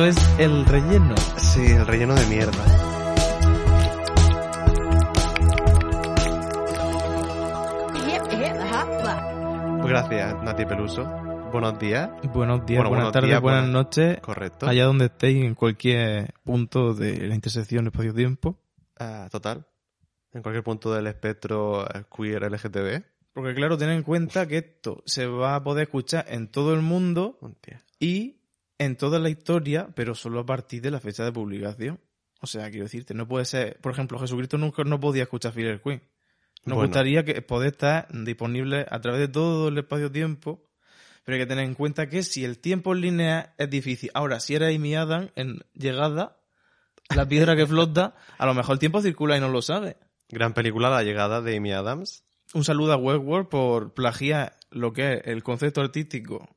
Esto es el relleno. Sí, el relleno de mierda. Gracias, Nati Peluso. Buenos días. Buenos días, Bueno, buenas buenos tardes, días, buenas buenas- noches. Correcto. Allá donde estéis, en cualquier punto de la intersección espacio-tiempo. Ah, total. En cualquier punto del espectro eh, queer LGTB. Porque claro, ten en cuenta que esto se va a poder escuchar en todo el mundo Hostia. y en toda la historia, pero solo a partir de la fecha de publicación. O sea, quiero decirte, no puede ser, por ejemplo, Jesucristo nunca no podía escuchar Filler Queen. Nos Bueno. gustaría que poder estar disponible a través de todo el espacio-tiempo, pero hay que tener en cuenta que si el tiempo en línea es difícil. Ahora, si era Amy Adams en llegada, la piedra que flota, a lo mejor el tiempo circula y no lo sabe. Gran película La llegada de Amy Adams. Un saludo a Westworld por plagiar lo que es el concepto artístico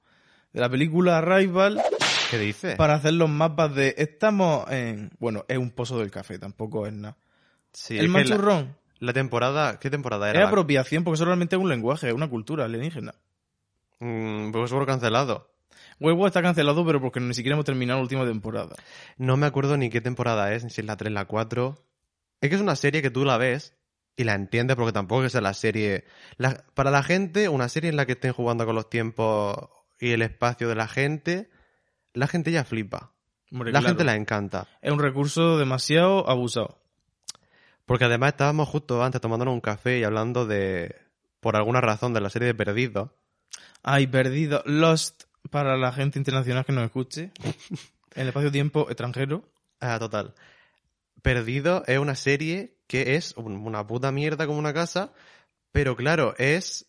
de la película Arrival ¿Qué dice? para hacer los mapas de estamos en bueno es un pozo del café tampoco es nada Sí, el es la- machurrón La, temporada... ¿Qué temporada es era? La- apropiación porque solamente es un lenguaje es una cultura alienígena Mm, pues seguro cancelado. Westworld está cancelado pero porque ni siquiera hemos terminado la última temporada No me acuerdo ni qué temporada es, ni si es la 3, la 4. Es que es una serie que tú la ves y la entiendes porque tampoco es la serie... la- para la gente, una serie en la que estén jugando con los tiempos y el espacio de la gente, la gente ya flipa. Hombre, La claro, gente la encanta. es un recurso demasiado abusado Porque además estábamos justo antes tomándonos un café y hablando de, por alguna razón, de la serie de Perdidos. ay perdido Lost para la gente internacional que nos escuche en el espacio-tiempo extranjero Ah, total. Perdido es una serie que es un- una puta mierda como una casa, pero claro, es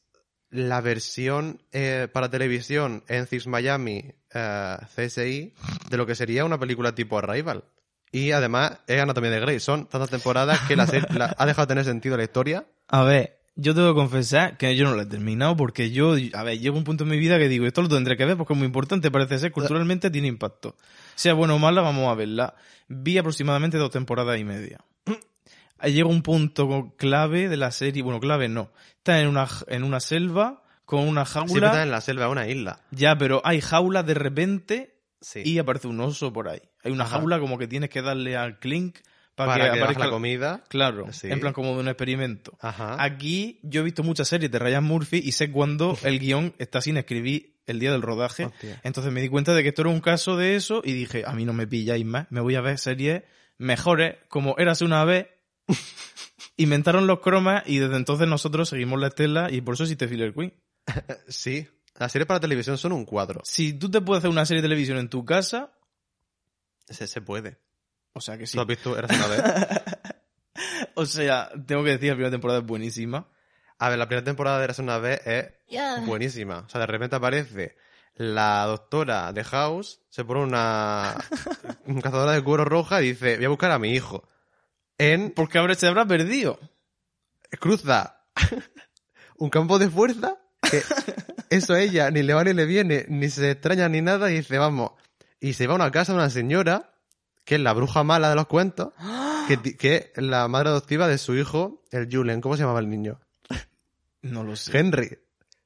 la versión eh, para televisión en Cis Miami eh, CSI de lo que sería una película tipo Arrival. Y además es Anatomía de Grey. Son tantas temporadas que la la- ha dejado de tener sentido la historia. A ver, yo tengo que confesar que yo no lo he terminado porque yo, a ver, llego a un punto en mi vida que digo, esto lo tendré que ver porque es muy importante, parece ser, culturalmente tiene impacto. Sea buena o mala, vamos a verla. Vi aproximadamente dos temporadas y media. Llega un punto clave de la serie, bueno, clave no. Está en una, en una selva con una Siempre jaula. está en la selva, una isla. Ya, pero hay jaula de repente Sí. y aparece un oso por ahí. Hay una Ajá. jaula como que tienes que darle al clink para, para que, aparezca la comida. Claro, Sí. en plan como de un experimento. Ajá. Aquí yo he visto muchas series de Ryan Murphy y sé cuando el guion está sin escribir el día del rodaje. Hostia. Entonces me di cuenta de que esto era un caso de eso y dije, a mí no me pilláis más, me voy a ver series mejores como Érase una vez. Inventaron los cromas y desde entonces nosotros seguimos la estela y por eso existe Filler Queen. Sí. Las series para televisión son un cuadro. Si tú te puedes hacer una serie de televisión en tu casa, Se, se puede. o sea que sí. ¿Tú has visto Eras una vez? O sea, tengo que decir, la primera temporada es buenísima. A ver, la primera temporada de Eras una vez es Yeah. buenísima. O sea, de repente aparece la doctora de House, se pone una, una cazadora de cuero roja y dice, voy a buscar a mi hijo. En Porque ahora se habrá perdido. cruza un campo de fuerza, que eso a ella ni le va ni le viene, ni se extraña ni nada, y dice, vamos. Y se va a una casa de una señora, que es la bruja mala de los cuentos, que, es la madre adoptiva de su hijo, el Julen. ¿Cómo se llamaba el niño? No lo sé. Henry.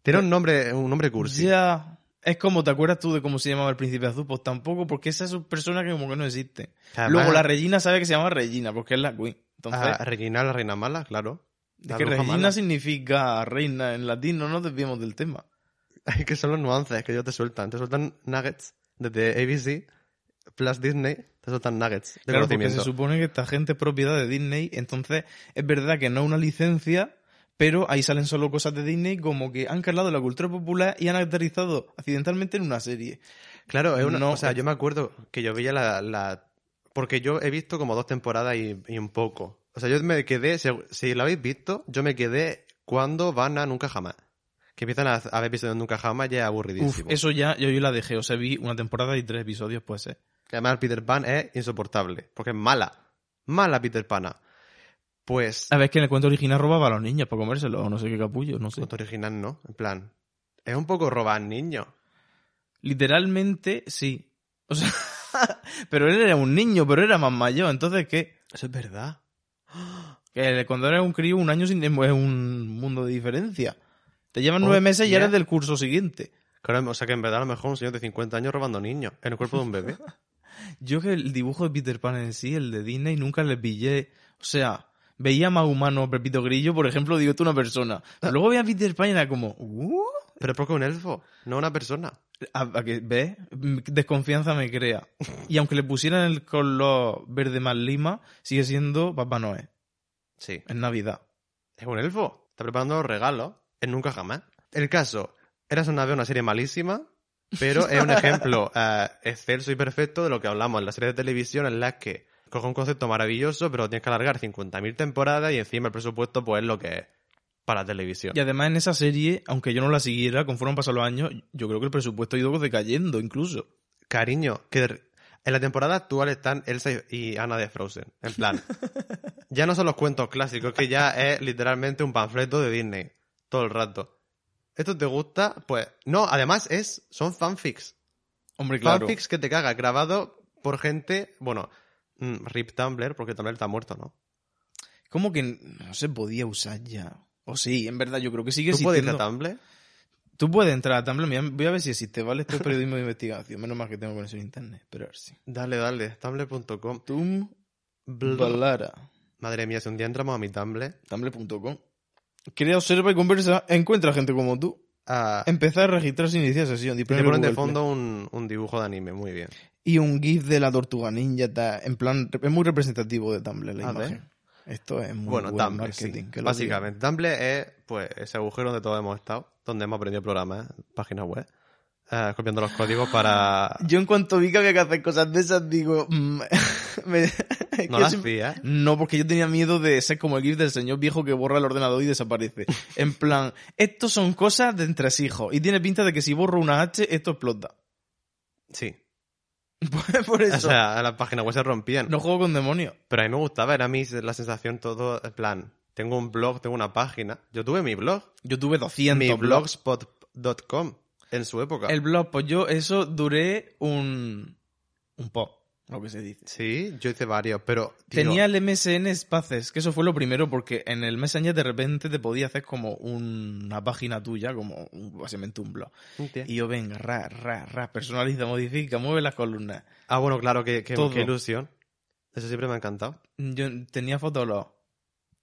Tiene un nombre, un nombre cursi. Ya. Es como, ¿te acuerdas tú de cómo se llamaba el príncipe azul? Pues tampoco, porque esa es una persona que como que no existe. Además- Luego la Regina sabe que se llama Regina, porque es la Queen. Entonces, Ah, Regina, la reina mala, claro. es La que Regina mala. significa reina en latín, no nos desviemos del tema. Hay que son los nuances que ellos te sueltan. Te sueltan nuggets desde ABC plus Disney. Te sueltan nuggets de Claro, porque se supone que esta gente es propiedad de Disney, entonces es verdad que no es una licencia, pero ahí salen solo cosas de Disney como que han calado la cultura popular y han aterrizado accidentalmente en una serie. Claro, es una, No, o sea, eh. yo me acuerdo que yo veía la, la- Porque yo he visto como dos temporadas y, y un poco O sea, yo me quedé, si, si lo habéis visto, yo me quedé cuando van a Nunca Jamás. Que empiezan a, a ver episodios de Nunca Jamás ya es Uf, aburridísimo. eso ya, yo, yo la dejé. O sea, vi una temporada y tres episodios, pues. Que Además, Peter Pan es insoportable, porque es mala. Mala Peter Pana. Pues, A ver, es que en el cuento original robaba a los niños para comérselos, o no sé qué capullo, no sé. cuento original no, en plan, es un poco robar niños. Literalmente, sí. O sea, pero él era un niño, pero era más mayor. Entonces, ¿qué? Eso es verdad. Que cuando eres un crío, un año sin- es un mundo de diferencia. Te llevan Oh, nueve meses y eres del curso siguiente. Claro, o sea que en verdad a lo mejor un señor de 50 años robando niños en el cuerpo de un bebé. Yo que el dibujo de Peter Pan en sí, el de Disney, nunca le pillé. O sea, veía más humano a Pepito Grillo, por ejemplo, digo, es una persona. Pero luego veía a Peter Pan y era como, "Uh". Pero es porque es un elfo, no una persona. A, a que, ¿ves? Desconfianza me crea. Y aunque le pusieran el color verde más lima, sigue siendo Papá Noel. Sí. En Navidad. Es un elfo. Está preparando los regalos. Es nunca jamás. El caso, Eras una vez una serie malísima, pero es un ejemplo eh, excelso y perfecto de lo que hablamos en las series de televisión en las que coge un concepto maravilloso, pero tienes que alargar 50.000 temporadas y encima el presupuesto pues es lo que es para televisión. Y además en esa serie, aunque yo no la siguiera, conforme han pasado los años, yo creo que el presupuesto ha ido decayendo incluso. Cariño, que en la temporada actual están Elsa y Anna de Frozen. En plan, ya no son los cuentos clásicos, que ya es literalmente un panfleto de Disney. Todo el rato. ¿Esto te gusta? Pues no, además es son fanfics. Hombre, claro. Fanfics que te cagas, grabado por gente, bueno, Rip Tumblr, porque Tumblr está muerto, ¿no? ¿Cómo que no se podía usar ya? O sí, en verdad, yo creo que sigue ¿Tú puedes ir existiendo. a Tumblr? Tú puedes entrar a Tumblr, mira, voy a ver si existe, ¿vale? Esto es periodismo de investigación, menos mal que tengo conexión a internet, pero a ver si. Dale, dale, tumblr.com. Tum, Balara, Madre mía, si un día entramos a mi Tumblr, tumblr.com. Crea, observa y conversa, encuentra gente como tú. ah, Empezar a registrar sin iniciar sesión. le disponible ponen de fondo un, un dibujo de anime, muy bien. Y un GIF de la tortuga ninja, está, en plan, es muy representativo de Tumblr la A ver. imagen. Esto es muy Bueno, buen Tumblr, marketing. sí. que Básicamente, Tumblr es pues ese agujero donde todos hemos estado, donde hemos aprendido programas, páginas web, eh, copiando los códigos para... Yo en cuanto vi que había que hacer cosas de esas, digo... mm, me- No las siempre- hacías. No, porque yo tenía miedo de ser como el GIF del señor viejo que borra el ordenador y desaparece. En plan, estos son cosas de entresijos. Y tiene pinta de que si borro una H, esto explota. Sí. Por- Por O eso, sea, las páginas web se rompían. no juego con demonios. Pero a mí me gustaba, era mí la sensación todo, en plan, tengo un blog, tengo una página. Yo tuve mi blog, Yo tuve 200 mi blogs. blogspot.com, en su época. El blog, pues yo eso duré un... Un pop, lo que se dice. Sí, yo hice varios, pero... tío, Tenía el MSN Spaces, que eso fue lo primero, porque en el Messenger de repente te podía hacer como una página tuya, como un- básicamente un blog. Hostia. Y yo, venga, ra, ra, ra, personaliza, modifica, mueve las columnas. Ah, bueno, claro, Todo. qué ilusión. Eso siempre me ha encantado. Yo tenía fotolog.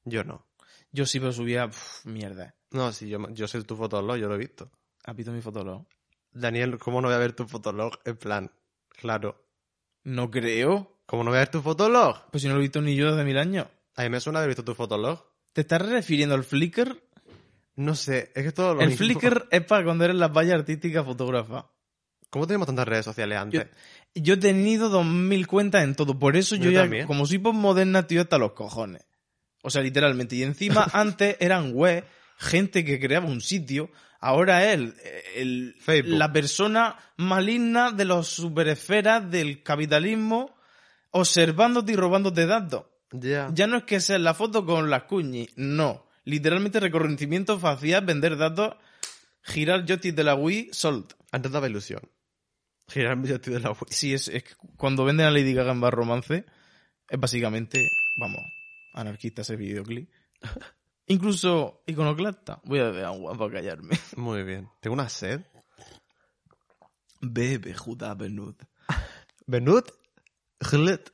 Yo no. Yo sí, pero subía pf, mierda. No, sí, yo, yo sé tu fotolog, yo lo he visto. ¿Has visto mi fotolog? Daniel, ¿cómo no voy a ver tu fotolog? En plan, claro. No creo. ¿Cómo no voy a ver tu fotolog? Pues si no lo he visto ni yo desde mil años. A mí me suena haber visto tu fotolog. ¿Te estás refiriendo al Flickr? No sé, es que todo lo El mismo. Flickr es para cuando eres la valla artística fotógrafa. ¿Cómo tenemos tantas redes sociales Yo, antes? yo he tenido 2000 cuentas en todo. Por eso yo, Yo ya, también. como soy postmoderna, tío, hasta los cojones. O sea, literalmente. Y encima, antes eran web, gente que creaba un sitio. Ahora es el, el- Facebook. la persona maligna de los superesferas del capitalismo observándote y robándote datos. Ya. Ya no es que sea la foto con las cuñis, no. Literalmente reconocimiento facial, vender datos, girar joystick de la Wii, sold. Antes daba ilusión. Girar mi de la web. Sí, es, es que cuando venden a Lady Gaga en Bar Romance, es básicamente, vamos, anarquista ese videoclip. Incluso iconoclasta. Voy a beber agua para callarme. Muy bien. Tengo una sed. Bebe, Judá Benud. Benut. Glet.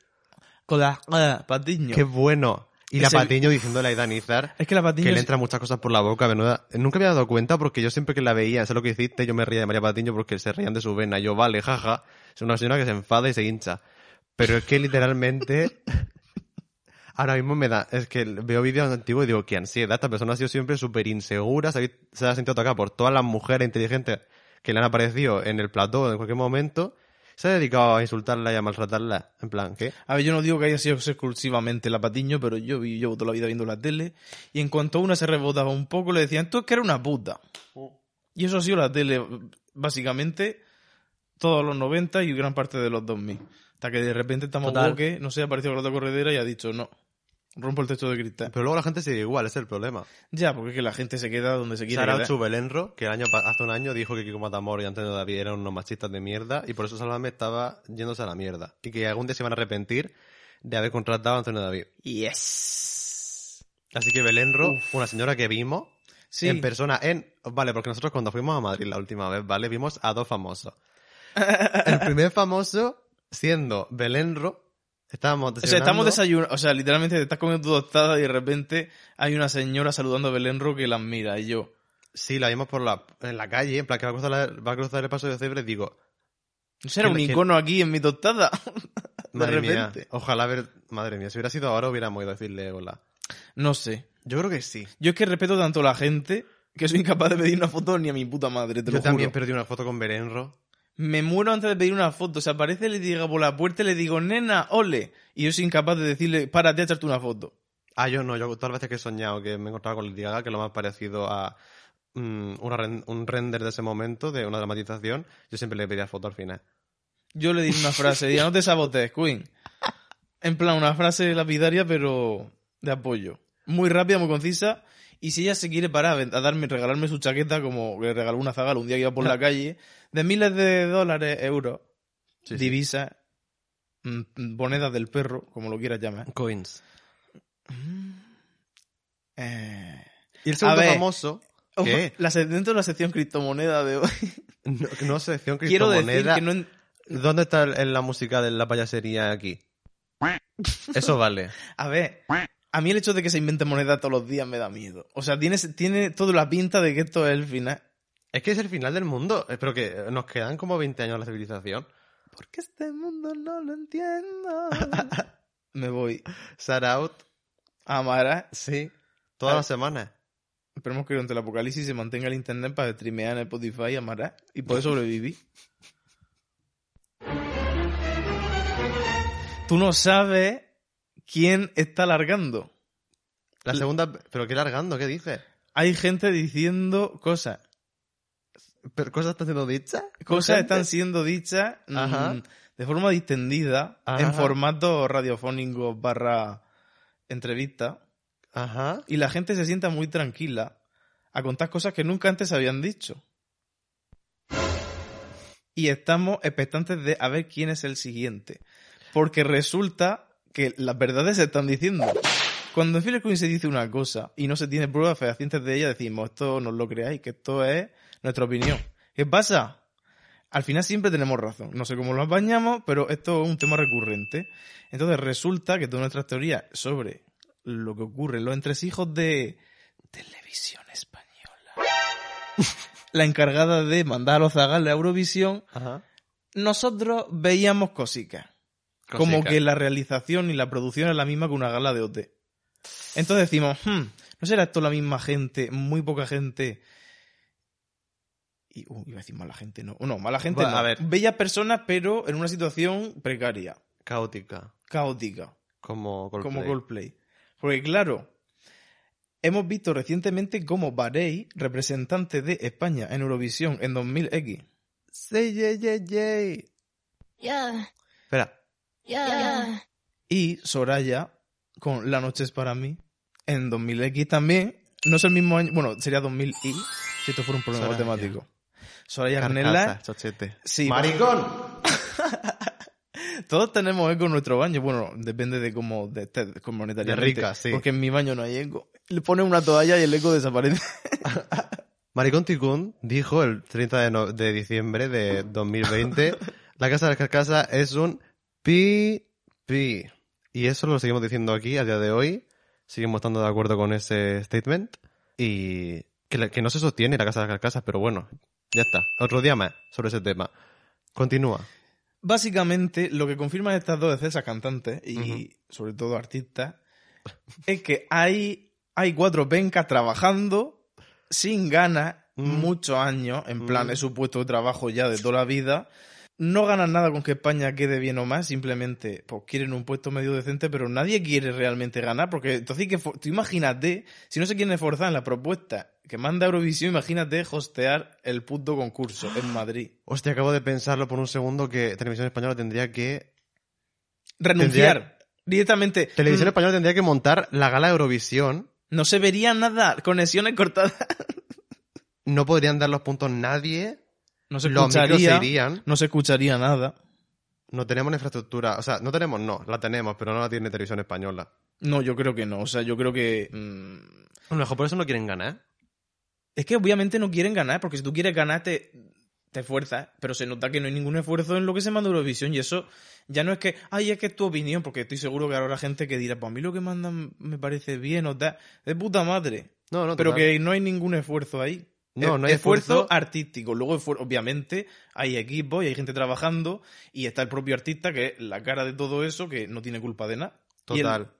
Con la ah, patiño. Qué bueno. Y la el- patiño diciéndole a Idanizar Es que la patiño que le es- entran muchas cosas por la boca, menuda. Nunca me había dado cuenta porque yo siempre que la veía, sé lo que hiciste, yo me reía de María Patiño porque se reían de su vena. Yo, vale, jaja. Es una señora que se enfada y se hincha. Pero es que literalmente. Ahora mismo me da. Es que veo vídeos antiguos y digo, qué ansiedad. Esta persona ha sido siempre súper insegura. Se, ha- se ha sentido atacada por todas las mujeres inteligentes que le han aparecido en el plató en cualquier momento. Se ha dedicado a insultarla y a maltratarla. En plan, ¿qué? A ver, yo no digo que haya sido exclusivamente la Patiño, pero yo vi, llevo toda la vida viendo la tele y en cuanto una se rebotaba un poco le decían, tú es que eres una puta. Y eso ha sido la tele, básicamente, todos los 90 y gran parte de los 2000. Hasta que de repente estamos. Boque, no sé, ha aparecido con la corredera y ha dicho, no, rompo el techo de cristal. Pero luego la gente sigue igual, ese es el problema. Ya, porque es que la gente se queda donde se quiere Sara Belenro, que el año, hace un año dijo que Kiko Matamoros y Antonio David eran unos machistas de mierda y por eso Sálvame estaba yéndose a la mierda. Y que algún día se van a arrepentir de haber contratado a Antonio David. Yes. Así que Belenro, una señora que vimos Sí. en persona en... Vale, porque nosotros cuando fuimos a Madrid la última vez, ¿vale? Vimos a dos famosos. el primer famoso, siendo Belenro, estábamos O sea, estamos desayunando. desayunando, o sea, literalmente te estás comiendo tu tostada y de repente hay una señora saludando a Belenro que la mira y yo, Sí, la vimos por la, en la calle, en plan que va a cruzar, la- va a cruzar el paso de cebra y digo, ¿será un que- icono aquí en mi tostada? de madre repente. mía, ojalá ver, madre mía, si hubiera sido ahora hubiéramos ido a decirle hola. No sé. Yo creo que sí. Yo es que respeto tanto a la gente que soy incapaz de pedir una foto ni a mi puta madre, te Yo lo también juro. perdí una foto con Belenro. Me muero antes de pedir una foto. O sea, aparece, le digo por la puerta y le digo, nena, ole. Y yo soy incapaz de decirle, párate a echarte una foto. Ah, yo no, yo todas las veces que he soñado que me he encontrado con Lady Gaga, que lo más parecido a mm, una un render de ese momento, de una dramatización, yo siempre le pedía foto al final. Yo le di una frase, diga, no te sabotees, Queen. En plan, una frase lapidaria, pero de apoyo. Muy rápida, muy concisa. Y si ella se quiere parar a darme, regalarme su chaqueta, como le regaló una zagala un día que iba por la calle, de miles de dólares, euros, Sí, sí. divisas, mm, monedas del perro, como lo quieras llamar. Coins. Eh, Y el segundo ver. famoso, ¿qué? La, dentro de la sección criptomoneda de hoy, No, no sección quiero decir criptomoneda. que no... en- ¿Dónde está el- en la música de la payasería aquí? Eso vale. A ver, a mí el hecho de que se invente moneda todos los días me da miedo. O sea, tiene, tiene toda la pinta de que esto es el final. Es que es el final del mundo. Espero que nos quedan como 20 años la civilización. Porque este mundo no lo entiendo. me voy a Amara. Sí. Todas Ah. las semanas. Esperemos que durante el apocalipsis se mantenga el internet para streamear en Spotify Amara y poder sobrevivir. Tú no sabes quién está largando. La segunda... ¿Pero qué largando? ¿Qué dices? Hay gente diciendo cosas. ¿Pero cosas están siendo dichas? Cosas Gente. están siendo dichas mm, de forma distendida Ajá. en formato radiofónico barra entrevista Ajá. y la gente se sienta muy tranquila a contar cosas que nunca antes se habían dicho. Y estamos expectantes de a ver quién es el siguiente. Porque resulta que las verdades se están diciendo. Cuando en Philip Queen se dice una cosa y no se tiene pruebas fehacientes de ella, decimos, esto no lo creáis, que esto es nuestra opinión. ¿Qué pasa? Al final siempre tenemos razón. No sé cómo lo apañamos, pero esto es un tema recurrente. Entonces resulta que todas nuestras teorías sobre lo que ocurre en los entresijos de televisión española, la encargada de mandar a los zagales a Eurovisión, Ajá. nosotros veíamos cositas. Como que la realización y la producción es la misma que una gala de OT. Entonces decimos, hmm, ¿no será esto la misma gente, muy poca gente? Y, uh, iba a decir mala gente, no. No, mala gente Bueno, no. a ver. Bellas personas, pero en una situación precaria, Caótica. caótica, Como Coldplay. como Coldplay. Porque claro, hemos visto recientemente cómo Barey, representante de España en Eurovisión en 2000X, Say yeah, yeah, yeah. Yeah, y Soraya con La noche es para mí en 2000X también. No es el mismo año, bueno, sería 2000 y si esto fuera un problema Soraya. matemático. Soraya chochete. sí, ¡Maricón! todos tenemos eco en nuestro baño. Bueno, depende de cómo, de, de, cómo monetariamente. De rica, sí. Porque en mi baño no hay eco. Le pones una toalla y el eco desaparece. Maricón Ticún dijo el 30 de, no- de diciembre de 2020 la Casa de las Carcasas es un pi pi. Y eso lo seguimos diciendo aquí a día de hoy. Seguimos estando de acuerdo con ese statement. Y que, que no se sostiene la Casa de las Carcasas, pero bueno, ya está. Otro día más sobre ese tema. Continúa. Básicamente, lo que confirman estas dos esas cantantes y sobre todo artistas es que hay, hay cuatro pencas trabajando sin ganas Mm. muchos años, en plan, Mm. es su puesto de trabajo ya de toda la vida, no ganan nada con que España quede bien o más, simplemente pues quieren un puesto medio decente, pero nadie quiere realmente ganar, porque entonces que tú imagínate, si no se quieren esforzar en la propuesta que manda Eurovisión, imagínate hostear el puto concurso en Madrid. Hostia, acabo de pensarlo por un segundo que Televisión Española tendría que... Renunciar directamente. Televisión Mm, Española tendría que montar la gala Eurovisión. No se vería nada, conexiones cortadas. No podrían dar los puntos nadie. No se Los micros se escucharía, irían. no se escucharía nada. No tenemos la infraestructura. O sea, no tenemos, no. La tenemos, pero no la tiene Televisión Española. No, yo creo que no. O sea, yo creo que. mm, A lo mejor por eso no quieren ganar. Es que obviamente no quieren ganar, porque si tú quieres ganar te, te esfuerzas, pero se nota que no hay ningún esfuerzo en lo que se manda Eurovisión y eso ya no es que, ay, es que es tu opinión, porque estoy seguro que habrá gente que dirá, pues a mí lo que mandan me parece bien o tal, de puta madre, No, no, pero total. que no hay ningún esfuerzo ahí. No, no hay esfuerzo. artístico. Luego, obviamente, hay equipos y hay gente trabajando y está el propio artista que es la cara de todo eso que no tiene culpa de nada. Y el- Total.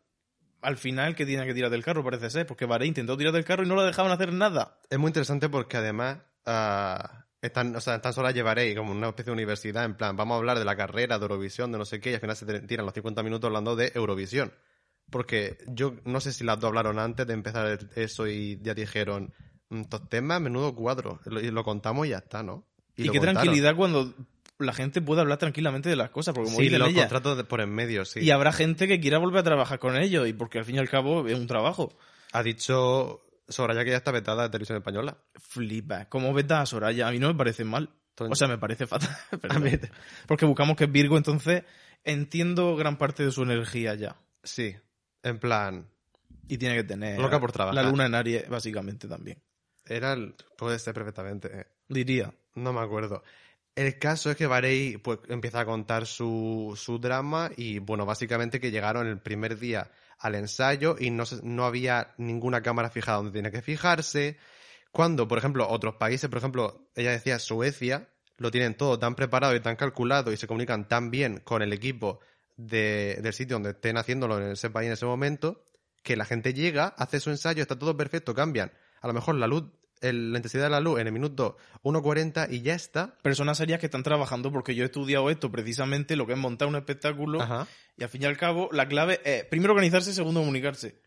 al final, que tiene que tirar del carro, parece ser, porque Bahrein intentó tirar del carro y no lo dejaban hacer nada. Es muy interesante porque además ah, están, o sea, tan solo llevaré como una especie de universidad, en plan, vamos a hablar de la carrera, de Eurovisión, de no sé qué, y al final se tiran los 50 minutos hablando de Eurovisión. Porque yo no sé si las dos hablaron antes de empezar eso y ya dijeron, "Mm, estos temas, menudo cuadro, y lo contamos y ya está, ¿no? Y, lo qué contaron. tranquilidad cuando la gente puede hablar tranquilamente de las cosas, porque como Sí, los contratos por en medio, sí. y habrá gente que quiera volver a trabajar con ellos, y porque al fin y al cabo es un trabajo. Ha dicho Soraya que ya está vetada de televisión española. Flipa. ¿Cómo ves a Soraya? A mí no me parece mal. O sea, me parece fatal. mí- Porque buscamos que es Virgo, entonces entiendo gran parte de su energía ya. Sí, en plan, Y tiene que tener Loca por trabajar. la luna en Aries, básicamente, también. Era el- puede ser perfectamente. eh. Diría. No me acuerdo. El caso es que Varey pues, empieza a contar su, su drama y, bueno, básicamente que llegaron el primer día al ensayo y no, no había ninguna cámara fijada donde tiene que fijarse. Cuando, por ejemplo, otros países, por ejemplo, ella decía Suecia, lo tienen todo tan preparado y tan calculado y se comunican tan bien con el equipo de- del sitio donde estén haciéndolo en ese país en ese momento, que la gente llega, hace su ensayo, está todo perfecto, cambian. A lo mejor la luz, el- la intensidad de la luz en el minuto 1.40 y ya está. Personas serias que están trabajando porque yo he estudiado esto precisamente, lo que es montar un espectáculo. Ajá. Y al fin y al cabo, la clave es, primero, organizarse, segundo, comunicarse.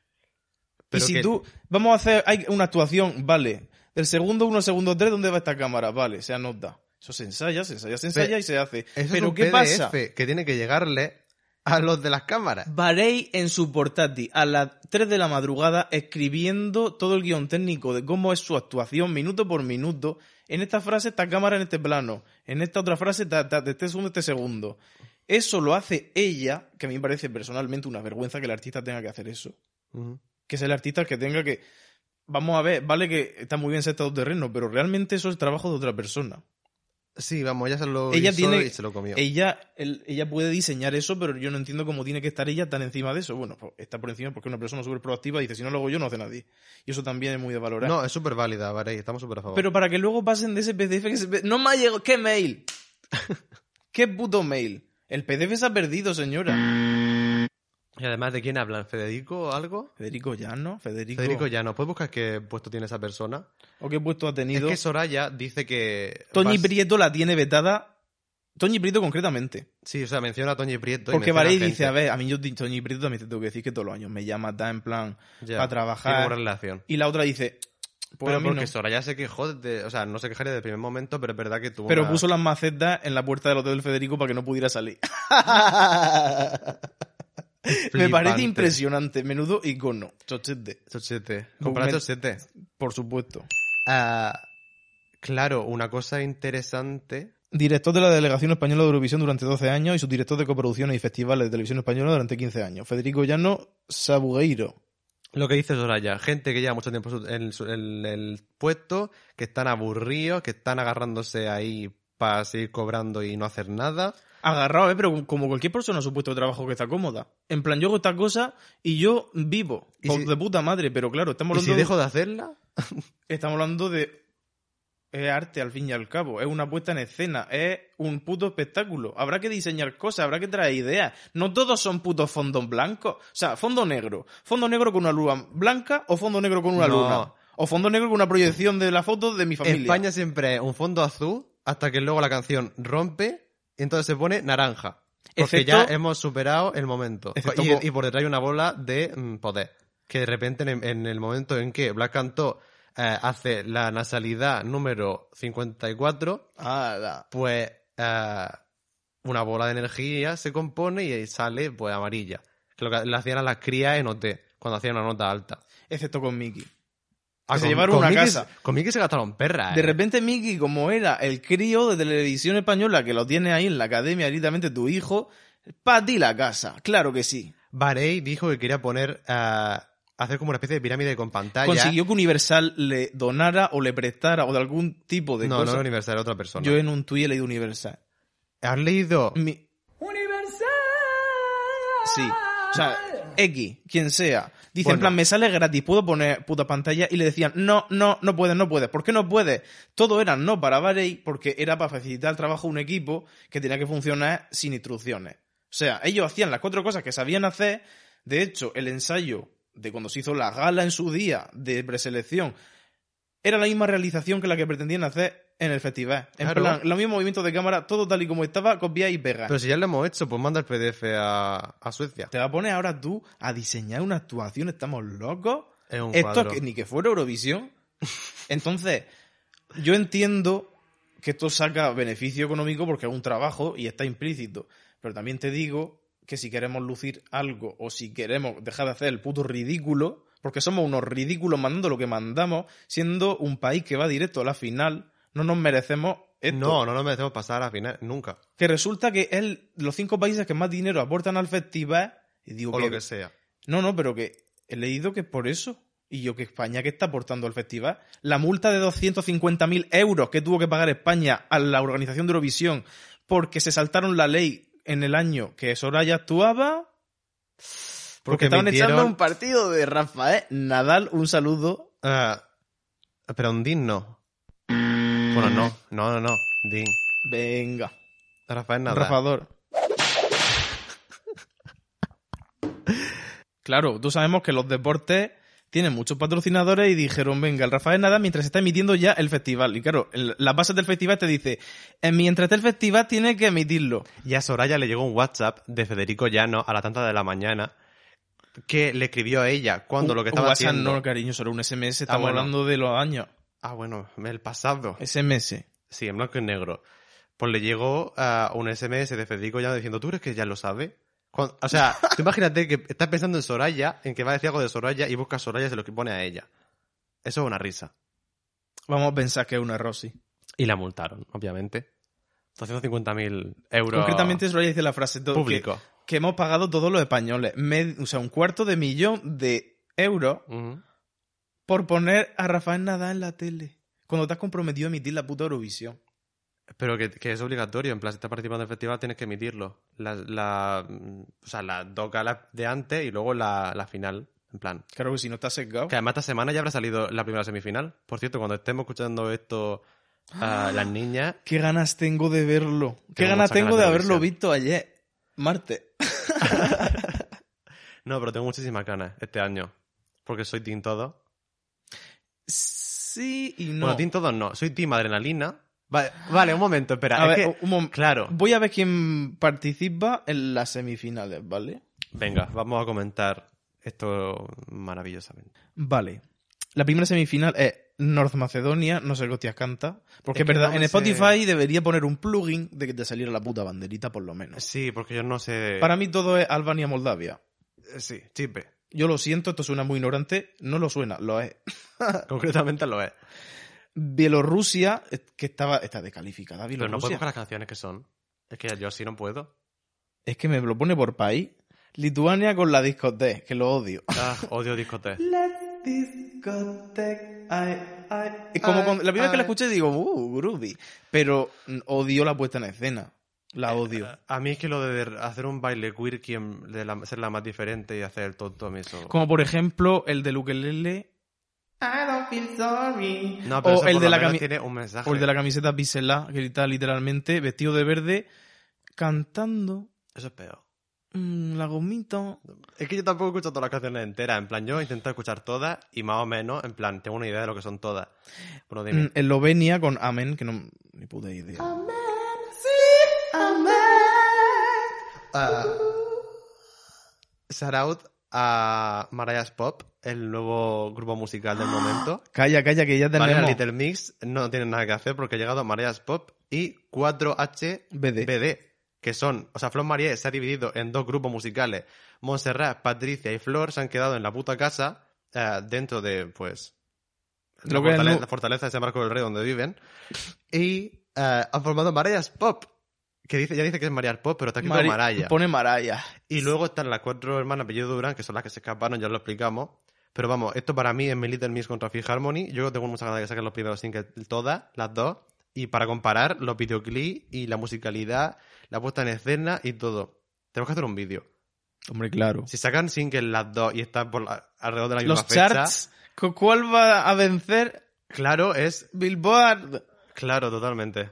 Pero y si que- tú, vamos a hacer hay una actuación, vale. Del segundo uno, segundo tres, ¿dónde va esta cámara? Vale, se anota. Eso se ensaya, se ensaya, se ensaya y se hace. Eso Pero es un ¿qué PDF pasa? que tiene que llegarle a los de las cámaras. Varey en su portátil a las 3 de la madrugada escribiendo todo el guion técnico de cómo es su actuación minuto por minuto. En esta frase esta cámara en este plano, en esta otra frase ta, ta, de este segundo este segundo. Eso lo hace ella, que a mí me parece personalmente una vergüenza que el artista tenga que hacer eso. Que es el artista el que tenga que... Vamos a ver, vale que está muy bien ser todo terreno, pero realmente eso es trabajo de otra persona. Sí, vamos, ella se lo Ella hizo tiene- y se lo comió. Ella, el- ella puede diseñar eso, pero yo no entiendo cómo tiene que estar ella tan encima de eso. Bueno, pues está por encima porque es una persona súper proactiva y dice, si no lo hago yo, no hace nadie. Y eso también es muy de valorar. No, es súper válida, Varey, estamos súper a favor. pero para que luego pasen de ese PDF que se... No me ha llegado... ¿Qué mail? ¿Qué puto mail? El PDF se ha perdido, señora. Y además, ¿de quién hablan? ¿Federico o algo? Federico Llano, Federico... Federico ya no. ¿Puedes buscar qué puesto tiene esa persona? ¿O qué puesto ha Es tenido? que Soraya dice que... Toñi vas- Prieto la tiene vetada. Toñi Prieto concretamente. Sí, o sea, menciona a Toñi Prieto. Porque Varey dice, a ver, a mí yo Toñi Prieto también te tengo que decir que todos los años me llama, está en plan Ya, para trabajar. relación. Y la otra dice, pues pero a mí porque no. Soraya se quejó, de, o sea, no se quejaría del primer momento, pero es verdad que tuvo Pero una- puso las macetas en la puerta del hotel del Federico para que no pudiera salir. Me parece impresionante. Menudo icono. Chochete. Chochete. Comprar chochete. Por supuesto. Ah, claro, una cosa interesante. Director de la Delegación Española de Eurovisión durante 12 años y subdirector de coproducciones y festivales de televisión española durante 15 años. Federico Llano Sabugueiro. Lo que dice Soraya, gente que lleva mucho tiempo en el puesto, que están aburridos, que están agarrándose ahí para seguir cobrando y no hacer nada. Agarrado, ¿eh? Pero como cualquier persona en su puesto de trabajo que está cómoda. En plan, yo hago esta cosa y yo vivo. ¿Y si- de puta madre, pero claro, estamos ¿Y hablando, si dejo de hacerla? estamos hablando de... Es arte al fin y al cabo, es una puesta en escena, es un puto espectáculo. Habrá que diseñar cosas, habrá que traer ideas. No todos son putos fondos blancos. O sea, fondo negro. Fondo negro con una luna blanca o fondo negro con una No. luna. O fondo negro con una proyección de la foto de mi familia. España siempre es un fondo azul hasta que luego la canción rompe entonces se pone naranja. Porque ya hemos superado el momento. Y, y por detrás hay una bola de mm, poder. Que de repente, en, en el momento en que Black Cantó eh, hace la nasalidad número 54, Ah, pues eh, una bola de energía se compone y sale pues amarilla. Que lo que le hacían a las crías en OT, cuando hacían una nota alta. excepto con Mickey. Ah, Que se llevaron una Mickey casa. Con Mickey se gastaron perras. De eh. repente Mickey, como era el crío de televisión española que lo tiene ahí en la academia directamente tu hijo, pa' ti la casa, claro que sí. Barey dijo que quería poner, eh, hacer como una especie de pirámide con pantalla. Consiguió que Universal le donara o le prestara o de algún tipo de no, no era Universal, era otra persona. Yo en un tuit he leído Universal. ¿Has leído? Mi- Sí. O sea, X, quien sea. Dice, en plan, me sale gratis, puedo poner puta pantalla. Y le decían, no, no, no puedes, no puedes. ¿Por qué no puedes? Todo era no para Barey, porque era para facilitar el trabajo a un equipo que tenía que funcionar sin instrucciones. O sea, ellos hacían las cuatro cosas que sabían hacer. De hecho, el ensayo de cuando se hizo la gala en su día de preselección era la misma realización que la que pretendían hacer en el festival. En Claro. plan, los mismos movimientos de cámara, todo tal y como estaba, copiar y pegar. Pero si ya lo hemos hecho, pues manda el PDF a, a Suecia. Te va a poner ahora tú a diseñar una actuación, estamos locos. Es un Esto cuadro. es que ni que fuera Eurovisión. Entonces, yo entiendo que esto saca beneficio económico porque es un trabajo y está implícito. Pero también te digo que si queremos lucir algo o si queremos dejar de hacer el puto ridículo, porque somos unos ridículos mandando lo que mandamos, siendo un país que va directo a la final, no nos merecemos esto. No, no nos merecemos pasar a la final, nunca. Que resulta que es los cinco países que más dinero aportan al festival. Y digo O que, lo que sea. no, no, pero que he leído que es por eso. Y yo que España que está aportando al festival. La multa de 250.000 euros que tuvo que pagar España a la organización de Eurovisión porque se saltaron la ley en el año que Soraya actuaba. Porque, Porque estaban echando un partido de Rafael Nadal. Un saludo. Ah, pero un Dean no. No, no, no, no. Dean. Venga, Rafael nada. Rafador. Claro, tú sabemos que los deportes tienen muchos patrocinadores y dijeron, venga, el Rafael Nadal mientras está emitiendo ya el festival. Y claro, el- las bases del festival te dice, "Eh, mientras esté el festival tiene que emitirlo. Y a Soraya le llegó un WhatsApp de Federico Llano a la tanta de la mañana que le escribió a ella cuando Un- lo que un estaba WhatsApp haciendo. no, cariño, solo un SMS, estamos bueno. hablando de los años. Ah, bueno, el pasado. SMS. Sí, en blanco y negro. Pues le llegó ah, un SMS de Federico Llano diciendo, ¿tú crees que ya lo sabe? Cuando- o sea, tú imagínate que estás pensando en Soraya, en que va a decir algo de Soraya y busca a Soraya y se lo que pone a ella. Eso es una risa. Vamos a pensar que es un error, sí. Y la multaron, obviamente. 250.000 euros. Concretamente, Soraya dice la frase todo, público. Que, hemos pagado todos los españoles. Med- o sea, un cuarto de millón de euros. Por poner a Rafael Nadal en la tele. Cuando te has comprometido a emitir la puta Eurovisión. Pero que, que es obligatorio, en plan, si estás participando en el festival tienes que emitirlo. La, la, mm, o sea, las dos galas de antes y luego la, la final, en plan. Claro que si no estás sesgado. Que además esta semana ya habrá salido la primera semifinal. Por cierto, cuando estemos escuchando esto a las niñas, Qué ganas tengo de verlo. Qué ganas tengo de haberlo visto ayer. Martes. no, pero tengo muchísimas ganas este año. Porque soy Team Todo. Sí y no. Bueno, Team Todos no, soy Team Adrenalina. Vale, vale un momento, espera. A es ver, que- un mom- Claro. Voy a ver quién participa en las semifinales, ¿vale? Venga, vamos a comentar esto maravillosamente. Vale. La primera semifinal es North Macedonia, no sé qué canta. Porque Es que verdad, no me en sé- Spotify debería poner un plugin de que te saliera la puta banderita, por lo menos. Sí, porque yo no sé. Para mí todo es Albania-Moldavia. Eh, Sí, chispe. Yo lo siento, esto suena muy ignorante. No lo suena, lo es. Concretamente lo es. Bielorrusia, eh, que estaba, está descalificada Pero no puedo Bielorrusia. buscar las canciones que son. Es que yo así no puedo. Es que me lo pone por país. Lituania con la discoteca, que lo odio. Ah, odio discoteca. Discoteca, ay, ay. Es como cuando- la primera vez que la escuché digo, uh, groovy. Pero mm, odio la puesta en escena. La odio. A mí es que lo de hacer un baile queer, quien, de la- ser la más diferente y hacer el tonto, a mí eso... Como por ejemplo el del ukelele. I don't feel sorry. No, pero o, eso el por de la menos cami- tiene un mensaje. o el de la camiseta bisela, que está literalmente vestido de verde, cantando. Eso es peor. mm, la gomita. Es que yo tampoco escucho todas las canciones enteras. En plan, yo intento escuchar todas y más o menos, en plan, tengo una idea de lo que son todas. Bueno, dime. Mm, Eslovenia con Amen, que no. Ni puta idea. Amen. Shout out a Mariah's Pop, el nuevo grupo musical del momento. Calla, calla, que ya Vale, tenemos. Little Mix no tienen nada que hacer porque ha llegado Mariah's Pop y 4H BD. BD, que son, o sea, Flor Marie se ha dividido en dos grupos musicales. Montserrat, Patricia y Flor se han quedado en la puta casa eh, dentro de, pues, la, Lo que es fortale- nu- la fortaleza de San Marco del Rey donde viven. Y eh, han formado Mariah's Pop, que dice, ya dice que es Mariah's Pop, pero está escrito Mari- Maraya. Pone Maraya. Y luego están las cuatro hermanas apellido Durán, que son las que se escaparon, ya lo explicamos. Pero vamos, esto para mí es mi Little Miss contra Fifth Harmony. Yo tengo muchas ganas de que saquen los primeros singles todas, las dos. Y para comparar los videoclips y la musicalidad, la puesta en escena y todo. Tenemos que hacer un vídeo. Hombre, claro. Si sacan singles las dos y están por la- alrededor de la misma Los fecha, charts. ¿con ¿Cuál va a vencer claro, es... Billboard? Claro, totalmente.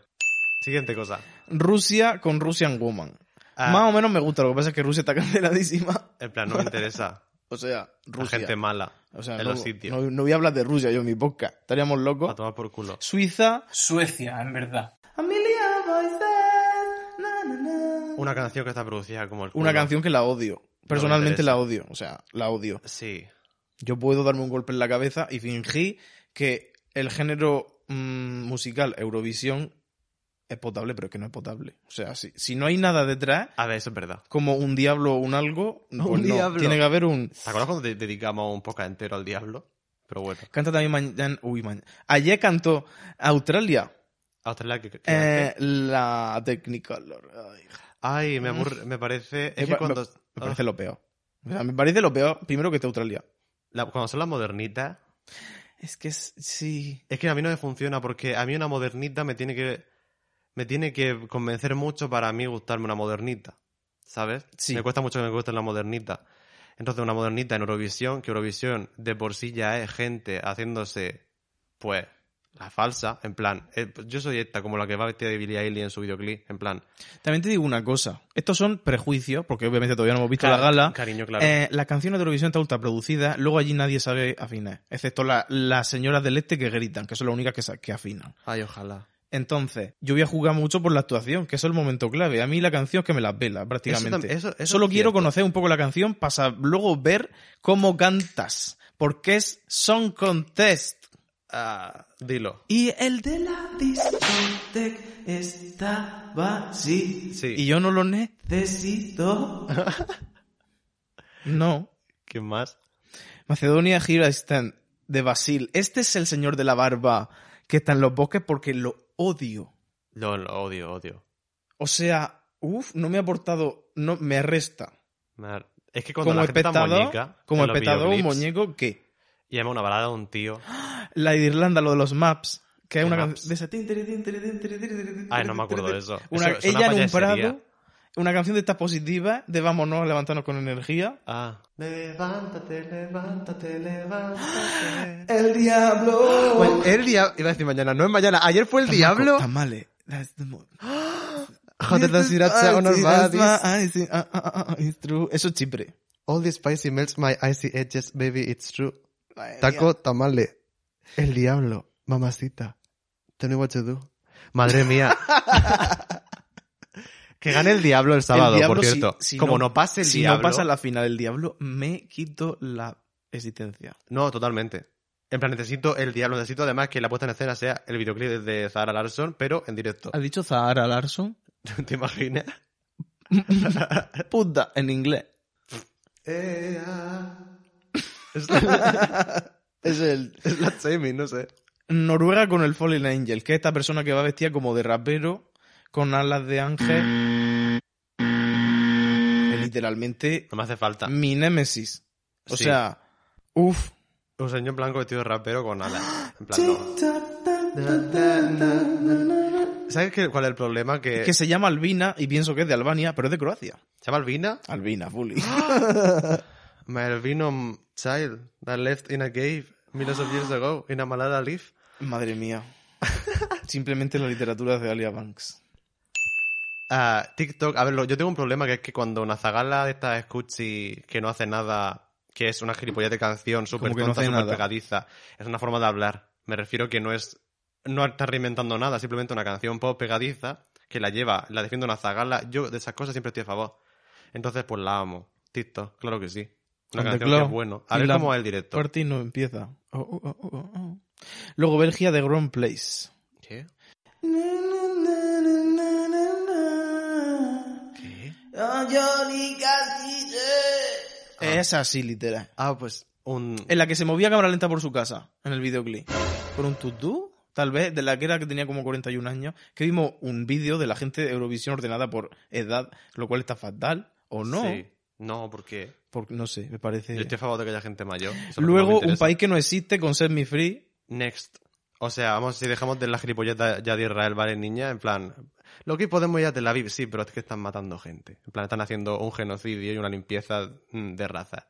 Siguiente cosa. Rusia con Russian Woman. Ah. Más o menos me gusta, lo que pasa es que Rusia está canceladísima. En plan, no me interesa. O sea, La Rusia. gente mala. o sea, en no, los sitios. no- no voy a hablar de Rusia yo en mi podcast. Estaríamos A locos. tomar por culo. Suiza. Suecia, en verdad. Una canción que está producida como el culo. Una canción que la odio. Personalmente la odio. O sea, la odio. Sí. Yo puedo darme un golpe en la cabeza y fingir que el género mm, musical Eurovisión es potable, pero es que no es potable. O sea, si, si no hay nada detrás, A ver, eso es verdad. como un diablo o un algo, pues Un no. diablo. Tiene que haber un... ¿Te acuerdas cuando te dedicamos un podcast entero al diablo? Pero bueno. Canta también mañana... Uy, mañana. Ayer cantó Australia Australia que, que eh, la Technicolor. Ay, Ay, me aburre, me parece. Es me, que cuando. me- me parece lo peor. O sea, me parece lo peor, primero que esté Australia. la- cuando son las modernitas. Es que es... Sí... Es que a mí no me funciona porque a mí una modernita me tiene que. Me tiene que convencer mucho para a mí gustarme una modernita. ¿Sabes? Sí. Me cuesta mucho que me guste la modernita. Entonces, una modernita en Eurovisión, que Eurovisión de por sí ya es gente haciéndose, pues, la falsa, en plan, eh, yo soy esta, como la que va vestida de Billie Eilish en su videoclip, en plan, También te digo una cosa. Estos son prejuicios, porque obviamente todavía no hemos visto la gala. Cariño, claro. Eh, la canción de Eurovisión está ultra producida, luego allí nadie sabe afinar, excepto la- las señoras del este que gritan, que son las únicas que, que afinan. Ay, ojalá. Entonces, yo voy a jugar mucho por la actuación, que eso es el momento clave. A mí la canción es que me la pela, prácticamente. eso- eso Solo es quiero cierto. conocer un poco la canción para luego ver cómo cantas, porque es Song Contest. Ah, dilo. Y el de la discoteca estaba así. Sí. Y yo no lo necesito. no. ¿Qué más? Macedonia I Stand, de Basil. Este es el señor de la barba que está en los bosques porque lo odio. Lo, lo odio, odio. O sea, uff, no me ha aportado, no, me resta. Es que cuando Como la gente está espectador, muñeca, como los espectador, un muñeco que Y además una balada de un tío. la de Irlanda, lo de los maps, que ¿Qué una canción de esa Ay, no me acuerdo de eso. Una- Eso ella en un prado, una canción de estas positivas, de vámonos a levantarnos con energía. Ah. Levántate, levántate, levántate. El diablo. El diablo. Iba a decir mañana, no es mañana. Ayer fue el diablo. Tamale. That's the Joder, the sriracha on our ah, ah, ah, it's true. Eso es Chipre. All the spicy melts my icy edges, baby, it's true. Madre Taco tamale. El diablo. Mamacita. Tell me what to do. Madre mía. que gane el diablo el sábado, El diablo, por si- cierto. si Como no, pase el si diablo. no pasa la final el diablo, me quito la existencia. No, totalmente. En plan, necesito el diablo. Necesito además que la puesta en escena sea el videoclip de Zahara Larson, pero en directo. ¿Has dicho Zahara Larson? ¿Te imaginas? Puta, en inglés. Es la, Es el es la Jamie, no sé. Noruega con el Fallen Angel, que es esta persona que va vestida como de rapero, con alas de ángel. Es literalmente No me hace falta. mi némesis. O Sí. sea, uff. Un señor blanco vestido de rapero con alas. En plan, no. ¿Sabes qué, cuál es el problema? Que, Que se llama Albina y pienso que es de Albania, pero es de Croacia. se llama Albina. Albina, fully. My albino child that left in a cave millions of years ago in a Malala leaf. Madre mía. Simplemente la literatura de Alia Banks. Ah, TikTok, a ver, yo tengo un problema que es que cuando una zagala de estas escuchi que no hace nada, que es una gilipollez de canción súper no tonta, súper nada. pegadiza, es una forma de hablar. Me refiero que no es, no está reinventando nada, simplemente una canción pop pegadiza que la lleva, la defiende una zagala. Yo de esas cosas siempre estoy a favor. Entonces, pues la amo. TikTok, claro que sí. Una canción que es bueno. A ver cómo es el directo. Party no empieza. Oh, oh, oh. Luego Belgia de Ground Place. ¿Qué? ¿Qué? Es así, literal. Ah, pues un... En la que se movía a cámara lenta por su casa, en el videoclip. Por un tutú, tal vez, de la que era que tenía como 41 años, que vimos un vídeo de la gente de Eurovisión ordenada por edad, lo cual está fatal, o no, Sí. No, porque porque no sé, me parece... yo estoy a favor de que haya gente mayor. Luego, un país que no existe con Set Me Free, Next. O sea, vamos, si dejamos de la gilipolleta ya de Israel, ¿vale, niña? En plan, lo que podemos ir a Tel Aviv, sí, pero es que están matando gente. En plan, están haciendo un genocidio y una limpieza mm, de raza.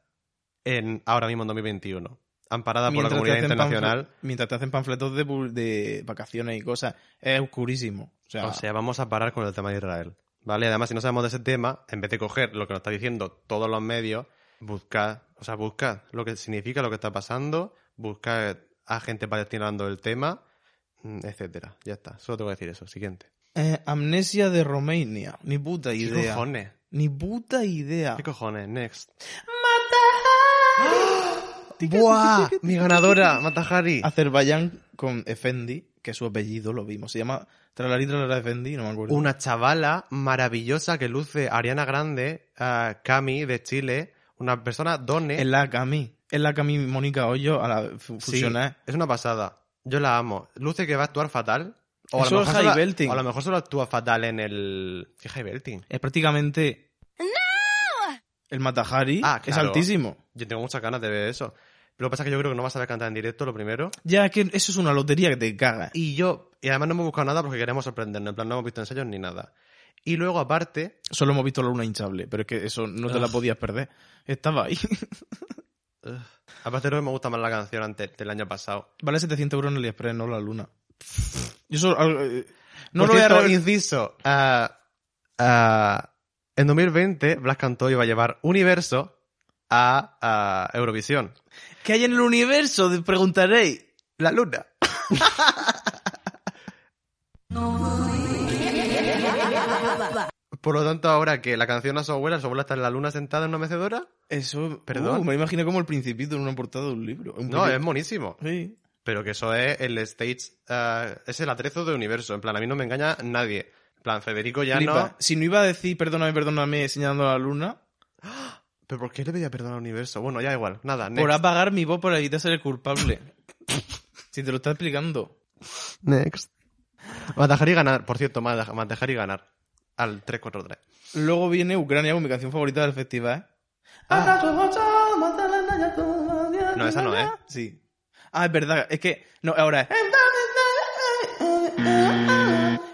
En, ahora mismo en 2021. Amparada por la mientras comunidad internacional. mientras te hacen panfletos de, de vacaciones y cosas, es oscurísimo. O sea, O sea, vamos a parar con el tema de Israel. ¿Vale? Además, si no sabemos de ese tema, en vez de coger lo que nos está diciendo todos los medios, buscad, o sea, buscad lo que significa lo que está pasando, buscad a gente palestina hablando del tema, mm, etcétera. Ya está. Solo tengo que decir eso. Siguiente. Eh, amnesia de Romania, ni puta ¿Qué idea. cojones? Ni puta idea. ¿Qué cojones? Next. ¡Buah! Mi ganadora, Matahari. Azerbaiyán con Efendi, que es su apellido, lo vimos. Se llama Tralarí Tralará Efendi, no me acuerdo. Una chavala maravillosa que luce Ariana Grande, ah, Cami de Chile, una persona done. Es la Cami. Es la Cami Mónica Hoyo a la Sí, fusionar. es una pasada. Yo la amo. Luce que va a actuar fatal. O a, lo es mejor solo, Belting. o a lo mejor solo actúa fatal en el... ¿Qué High Belting? Es prácticamente... El Matahari Ah, es claro. altísimo. Yo tengo muchas ganas de ver eso. Lo que pasa es que yo creo que no vas a saber cantar en directo, lo primero. Ya, es que eso es una lotería que te caga. Y yo... Y además no hemos buscado nada porque queremos sorprendernos. En plan, no hemos visto ensayos ni nada. Y luego, aparte... Solo hemos visto la luna hinchable, pero es que eso no te la Ugh. podías perder. Estaba ahí. aparte creo que me gusta más la canción antes del año pasado. vale 700 euros en AliExpress, no la luna. Yo eso... algo, eh, no lo voy a... inciso. en 2020, Blas cantó y iba a llevar Universo a, a Eurovisión. ¿Qué hay en el universo? Te Preguntaréis. La luna. Por lo tanto, ahora que la canción a su abuela, su abuela está en la luna sentada en una mecedora. Eso... Perdón. Uh, me imagino como el principito en una portada de un libro. Un No, es monísimo. Sí. Pero que eso es el stage, ah, es el atrezo de universo. En plan, a mí no me engaña nadie. En plan, Federico ya Flipa. no. Si no iba a decir perdóname, perdóname señalando a la luna, ¿Pero por qué le pedía perdón al universo? Bueno, ya igual. Nada, next. por apagar mi voz para evitar ser el culpable. si te lo está explicando. Next. Matahari ganar, por cierto, Mata- Matahari ganar. Al 3-4-3. Luego viene Ucrania con mi canción favorita del festival. No, esa no es. Sí. Ah, es verdad. Es que. No, ahora es.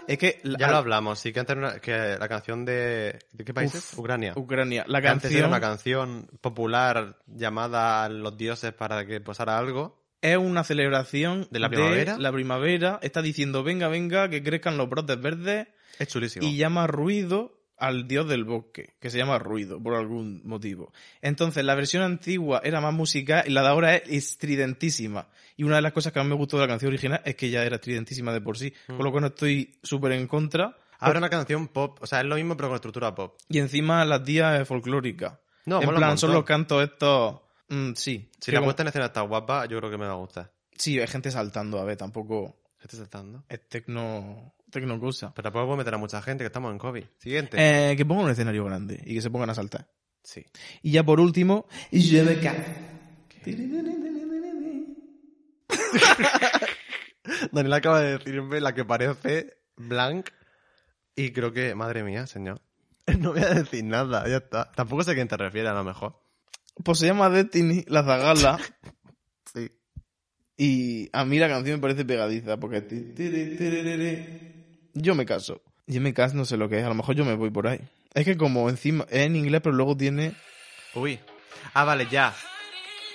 Es que. la- Ya lo hablamos, sí, que antes era una- que la canción de... ¿De qué país es? Ucrania. Ucrania. La Que antes era canción una canción popular llamada a los dioses para que pasara algo. es una celebración ¿De la primavera? la primavera. Está diciendo, venga, venga, que crezcan los brotes verdes. Es chulísimo. y llama ruido al dios del bosque, que se llama ruido por algún motivo. Entonces, la versión antigua era más musical y la de ahora es estridentísima. Y una de las cosas que más me gustó de la canción original es que ya era estridentísima de por sí, Mm. con lo que no estoy súper en contra. Ahora una canción pop, o sea, es lo mismo pero con estructura pop. Y encima las días folclóricas. No, en plan, son los cantos estos... mm, sí. Si la puesta en escena está guapa, yo creo que me va a gustar. Sí, hay gente saltando, a ver, tampoco ¿Qué estás saltando? es tecno, tecno cosa. Pero tampoco puedo meter a mucha gente que estamos en COVID. Siguiente. Eh, que pongan un escenario grande y que se pongan a saltar. Sí. Y ya por último. Daniel acaba de decirme la que parece Blanc y creo que, madre mía, señor. No voy a decir nada, ya está. Tampoco sé a quién te refieres, a lo mejor. Pues se llama Destiny, la zagala. Y a mí la canción me parece pegadiza, porque... Yo me caso. Yo me caso, no sé lo que es, a lo mejor yo me voy por ahí. Es que como encima es en inglés, pero luego tiene... Uy. Ah, vale, ya.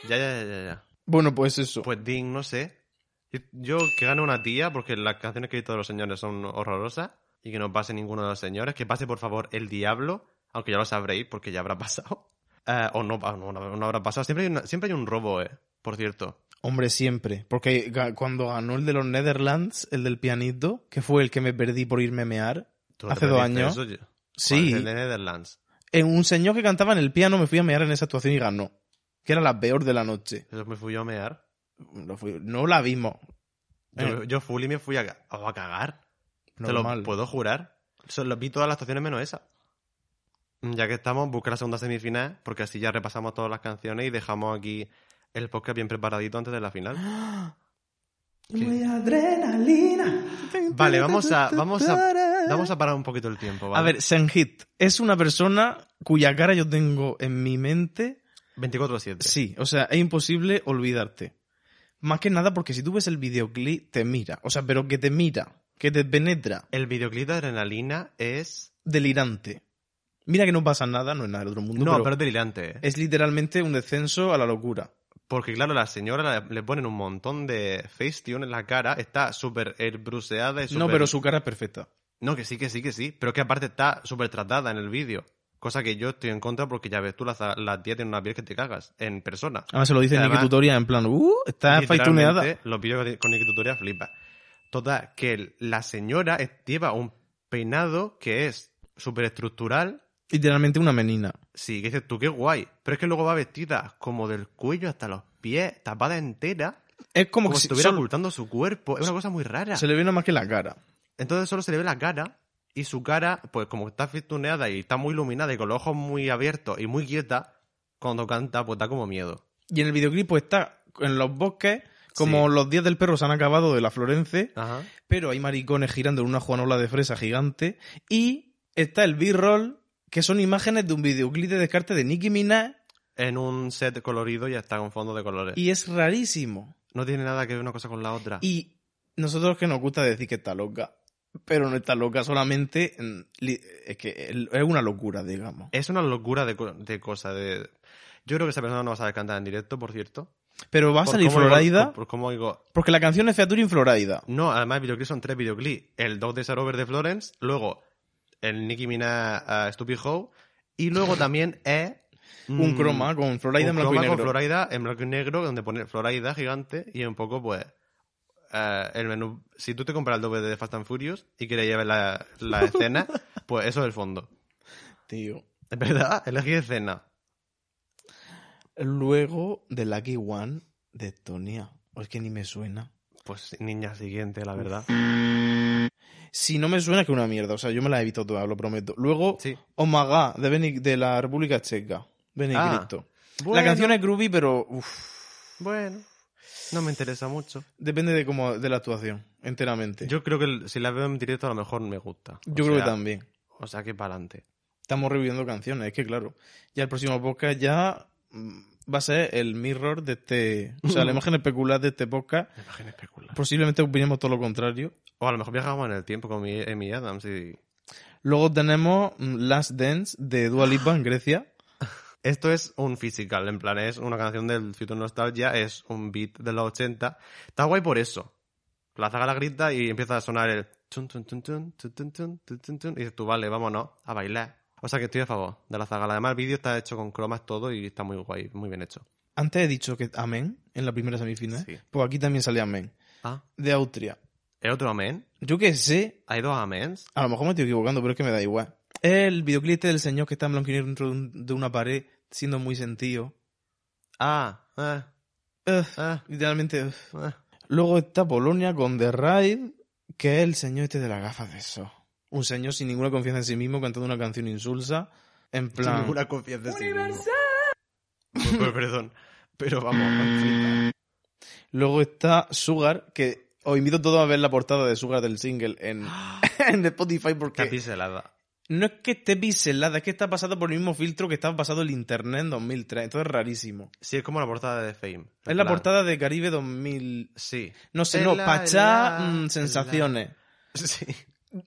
Ya, ya, ya, ya. ya. Bueno, pues eso. Pues Ding, no sé. Yo, que gane una tía, porque las canciones que hay todos los señores son horrorosas, y que no pase ninguno de los señores. Que pase, por favor, el diablo, aunque ya lo sabréis, porque ya habrá pasado. Eh, o no, ah, no, no, no habrá pasado. Siempre hay, una- siempre hay un robo, eh. Por cierto. Hombre, siempre. Porque cuando ganó el de los Netherlands, el del pianito, que fue el que me perdí por irme a mear, ¿Tú no hace dos años. eso? Sí. ¿Cuál es El de Netherlands. En un señor que cantaba en el piano me fui a mear en esa actuación y ganó. Que era la peor de la noche. Eso me fui yo a mear. No, fui- no la vimos. Yo, Eh. yo me fui a, ca- a cagar. Te lo puedo jurar. Vi todas las actuaciones menos esa. Ya que estamos, busca la segunda semifinal, porque así ya repasamos todas las canciones y dejamos aquí el podcast bien preparadito antes de la final. Vale, vamos a, vamos a, vamos a parar un poquito el tiempo, ¿vale? A ver, Senhit es una persona cuya cara yo tengo en mi mente. 24-7. Sí, o sea, es imposible olvidarte. Más que nada porque si tú ves el videoclip, te mira. O sea, pero que te mira, que te penetra. El videoclip de Adrenalina es... Delirante. Mira que no pasa nada, no es nada del otro mundo. No, pero, pero es delirante. ¿eh? es literalmente un descenso a la locura. Porque claro, la señora le, ponen un montón de Facetune en la cara, está súper airbruseada y No, súper- pero su cara es perfecta. No, que sí, que sí, que sí. Pero que aparte está súper tratada en el vídeo. Cosa que yo estoy en contra porque ya ves tú, la, za- la tía tiene una piel que te cagas en persona. Además se lo dice Nicky Tutoria en plan, uh, está. Literalmente, Los vídeos con Nicky Tutorial flipa. Total, que la señora lleva un peinado que es súper estructural. Literalmente una menina. Sí, que dices tú, qué guay. Pero es que luego va vestida como del cuello hasta los pies, tapada entera, Es como, como que si estuviera solo- ocultando su cuerpo. Es una cosa muy rara. se le ve nada más que la cara. Entonces solo se le ve la cara y su cara, pues como está fistuneada y está muy iluminada y con los ojos muy abiertos y muy quieta, cuando canta, pues da como miedo. Y en el videoclip pues, está en los bosques, como Sí. los días del perro se han acabado de la Florence, Ajá. pero hay maricones girando en una juanola de fresa gigante. Y está el B-roll, que son imágenes de un videoclip de descarte de Nicki Minaj, En un set colorido y está con fondo de colores. y es rarísimo. No tiene nada que ver una cosa con la otra. Y nosotros que nos gusta decir que está loca, pero no está loca, solamente es que es una locura, digamos. Es una locura de, de cosas. De... Yo creo que esa persona no va a saber cantar en directo, por cierto. Pero va a salir Florida, por, por cómo oigo- porque la canción es Featuring Florida. No, además el videoclip son tres videoclips. El Dog de Sarover de Florence, luego el Nicki Minaj uh, Stupid Hoe, y luego también es... Un mm, croma con Florida en blanco y negro. con Florida en blanco y negro, donde pone Florida gigante y un poco, pues, eh, el menú. Si tú te compras el doble de Fast and Furious y quieres llevar la, la escena, pues eso es el fondo. Tío. Es verdad, elegí escena. Luego de Lucky One de Estonia. O es que ni me suena. Pues niña siguiente, la verdad. Si no me suena es que una mierda. O sea, yo me la he visto toda, lo prometo. Luego, Sí. Oh de, Beni- de la República Checa. Benedicto. La Bueno, canción es groovy, pero uf, Bueno, no me interesa mucho. depende de cómo, de la actuación, enteramente. Yo, Yo creo que el- si la veo en directo a lo mejor me gusta. O creo que también. O sea que para adelante. Estamos reviviendo canciones. Es que, claro, ya el próximo podcast ya mm, va a ser el mirror de este. O sea, la imagen especular de este podcast. La imagen especular. Posiblemente opinemos todo lo contrario. O a lo mejor viajamos en el tiempo con Amy Adams y. Luego tenemos Last Dance de Dua Lipa en Grecia. Esto es un physical, en plan, es una canción del Future Nostalgia, es un beat de los 80. Está guay por eso. La zaga la grita y empieza a sonar el. Y dices tú, vale, vámonos a bailar. O sea que estoy a favor de la zagala. Además, el vídeo está hecho con cromas todo y está muy guay, muy bien hecho. Antes he dicho que Amén en la primera semifinal. Sí. Pues aquí también sale Amén. Ah, De Austria. ¿es otro amén? Yo qué sé, ¿Hay dos amens? a lo mejor me estoy equivocando, pero es que me da igual. Es el videoclip este del señor que está en blanco y dentro de, un- de una pared, siendo muy sentido. Ah, eh, Ugh, eh, literalmente. eh. Luego está Polonia con The Ride, que es el señor este de las gafas de eso. Un señor sin ninguna confianza en sí mismo cantando una canción insulsa. En Sin plan. ninguna confianza en sí mismo. Pues, pues, perdón. Pero vamos, flipa. Luego está Sugar, que os invito a todos a ver la portada de Sugar del single en, en Spotify Está porque piselada. no es que esté pixelada, es que está pasado por el mismo filtro que estaba pasado el internet en 2003. Entonces es rarísimo. Sí, es como la portada de Fame. Es la portada de Caribe 2000. Sí. No sé, no, Pachá, mm, sensaciones. Sí.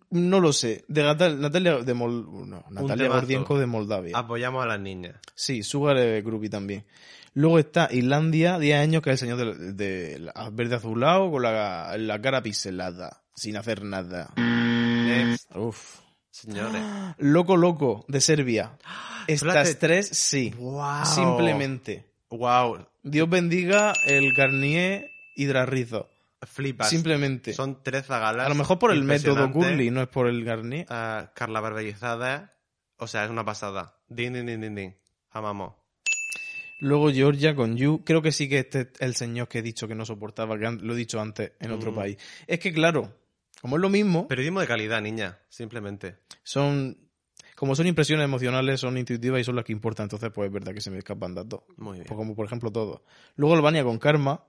No lo sé. De Natal- Natalia de Mol... no, Natalia. Gordienko de Moldavia. Apoyamos a las niñas. Sí, Sugar groupie también. Luego está Islandia, 10 años, que es el señor de, verde azulado con la, la cara pixelada, sin hacer nada. Next, Uf. señores. Loco Loco, de Serbia. Estas Espérate. tres, sí. Wow. Simplemente. Wow. Dios bendiga el Garnier Hidrarrizo. Flipas. Simplemente. Son tres zagalas. A lo mejor por el método. Curly, no es por el Garnier. Ah, Carla Barbellizada. O sea, es una pasada. Din, din, din, din, din. Amamos. Luego Georgia con You. Creo que sí que este es el señor que he dicho que no soportaba, que lo he dicho antes en otro Mm. país. Es que claro, como es lo mismo, Periodismo de calidad, niña. Simplemente. son... Como son impresiones emocionales, son intuitivas y son las que importan, entonces pues es verdad que se me escapan datos. Muy bien. Pues como por ejemplo todo. Luego Albania con Karma.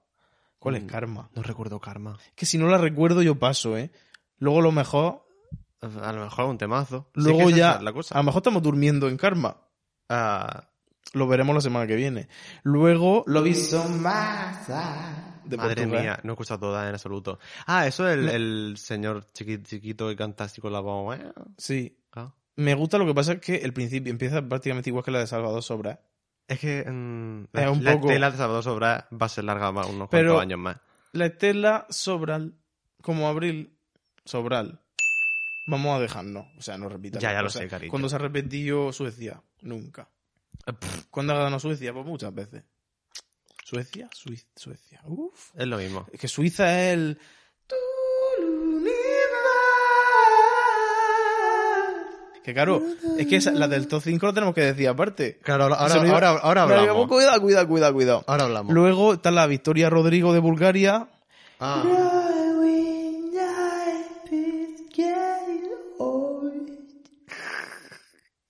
¿Cuál es Mm. Karma? No recuerdo Karma. Que si no la recuerdo yo paso, ¿eh? Luego lo mejor... A lo mejor un temazo. Luego ya... es la cosa. A lo mejor estamos durmiendo en Karma. Ah, Lo veremos la semana que viene. Luego lo visto más de madre Portugal. mía, no he escuchado toda en absoluto. Ah, eso es el, el señor chiqui- chiquito que canta así con la voz. ¿eh? Sí. Ah. Me gusta lo que pasa es que el principio empieza prácticamente igual que la de Salvador Sobra. Es que mm, Es la, un la poco- estela de Salvador Sobra va a ser larga más unos Pero- cuantos años más. La estela Sobral, como Abril Sobral. Vamos a dejarnos. O sea, no repitas. Ya, ya lo sé, cariño. Cuando se ha repetido Suecia, nunca. ¿Cuándo ha ganado Suecia? Pues muchas veces. Suecia, Suiza, Suecia. Uf. Es lo mismo. Es que Suiza es el. Que claro, es que esa- la del top 5 lo tenemos que decir aparte. Claro, ahora, iba- ahora, ahora No, hablamos. Cuidado, cuidado, cuidado, cuidado. Ahora hablamos. Luego está la Victoria Rodrigo de Bulgaria. Ah,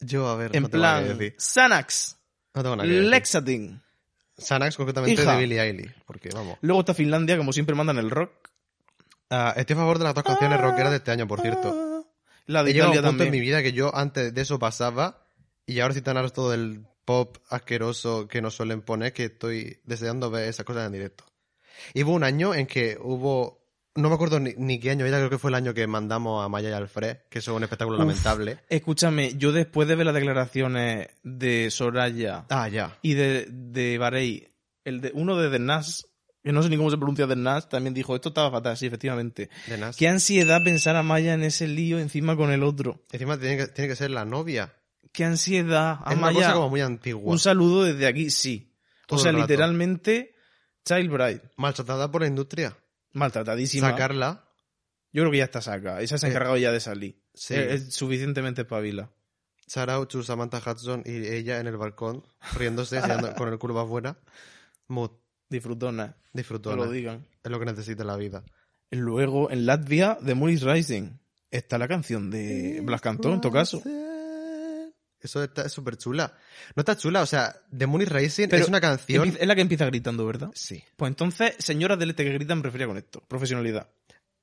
yo, a ver, En no tengo nada que plan, decir. Xanax, No tengo nada que decir. Lexatin. Xanax concretamente Hija. de Billie Eilish. Porque, vamos. Luego está Finlandia, como siempre mandan el rock. Ah, estoy a favor de las dos canciones rockeras de este año, por cierto. La de He llegado a un Italia punto en mi también. vida que yo antes de eso pasaba y ahora estoy tan harto del pop asqueroso que nos suelen poner que estoy deseando ver esas cosas en directo. Y hubo un año en que hubo, no me acuerdo ni, ni qué año era, creo que fue el año que mandamos a Maya y Alfred, que eso es un espectáculo Uf. lamentable. Escúchame, yo después de ver las declaraciones de Soraya Ah, ya. y de, de Barei, el de, uno de The Nas, que no sé ni cómo se pronuncia The Nas, también dijo, esto estaba fatal, sí, efectivamente. De Nas. Qué ansiedad pensar a Maya en ese lío encima con el otro. Encima tiene que, tiene que ser la novia. Qué ansiedad. es una Amaya, cosa como muy antigua. un saludo desde aquí, sí. Todo o sea, literalmente, Child Bride. Maltratada por la industria. Maltratadísima. Sacarla. Yo creo que ya está saca. Esa se ha Eh, encargado ya de salir. Sí. Es, es suficientemente espabila. Sarah Uchu, Samantha Hudson y ella en el balcón, riéndose, con el culo afuera. Mood. Disfrutona. Que Disfrutona. lo digan. Es lo que necesita la vida. Luego, en Latvia, de Moris Rising, está la canción de Blas Cantó, en todo caso. Eso está- es súper chula. No está chula, o sea, The Moon is Rising Pero es una canción. Es la que empieza gritando, ¿verdad? Sí. Pues entonces, señoras del este que gritan, me refería con esto. Profesionalidad.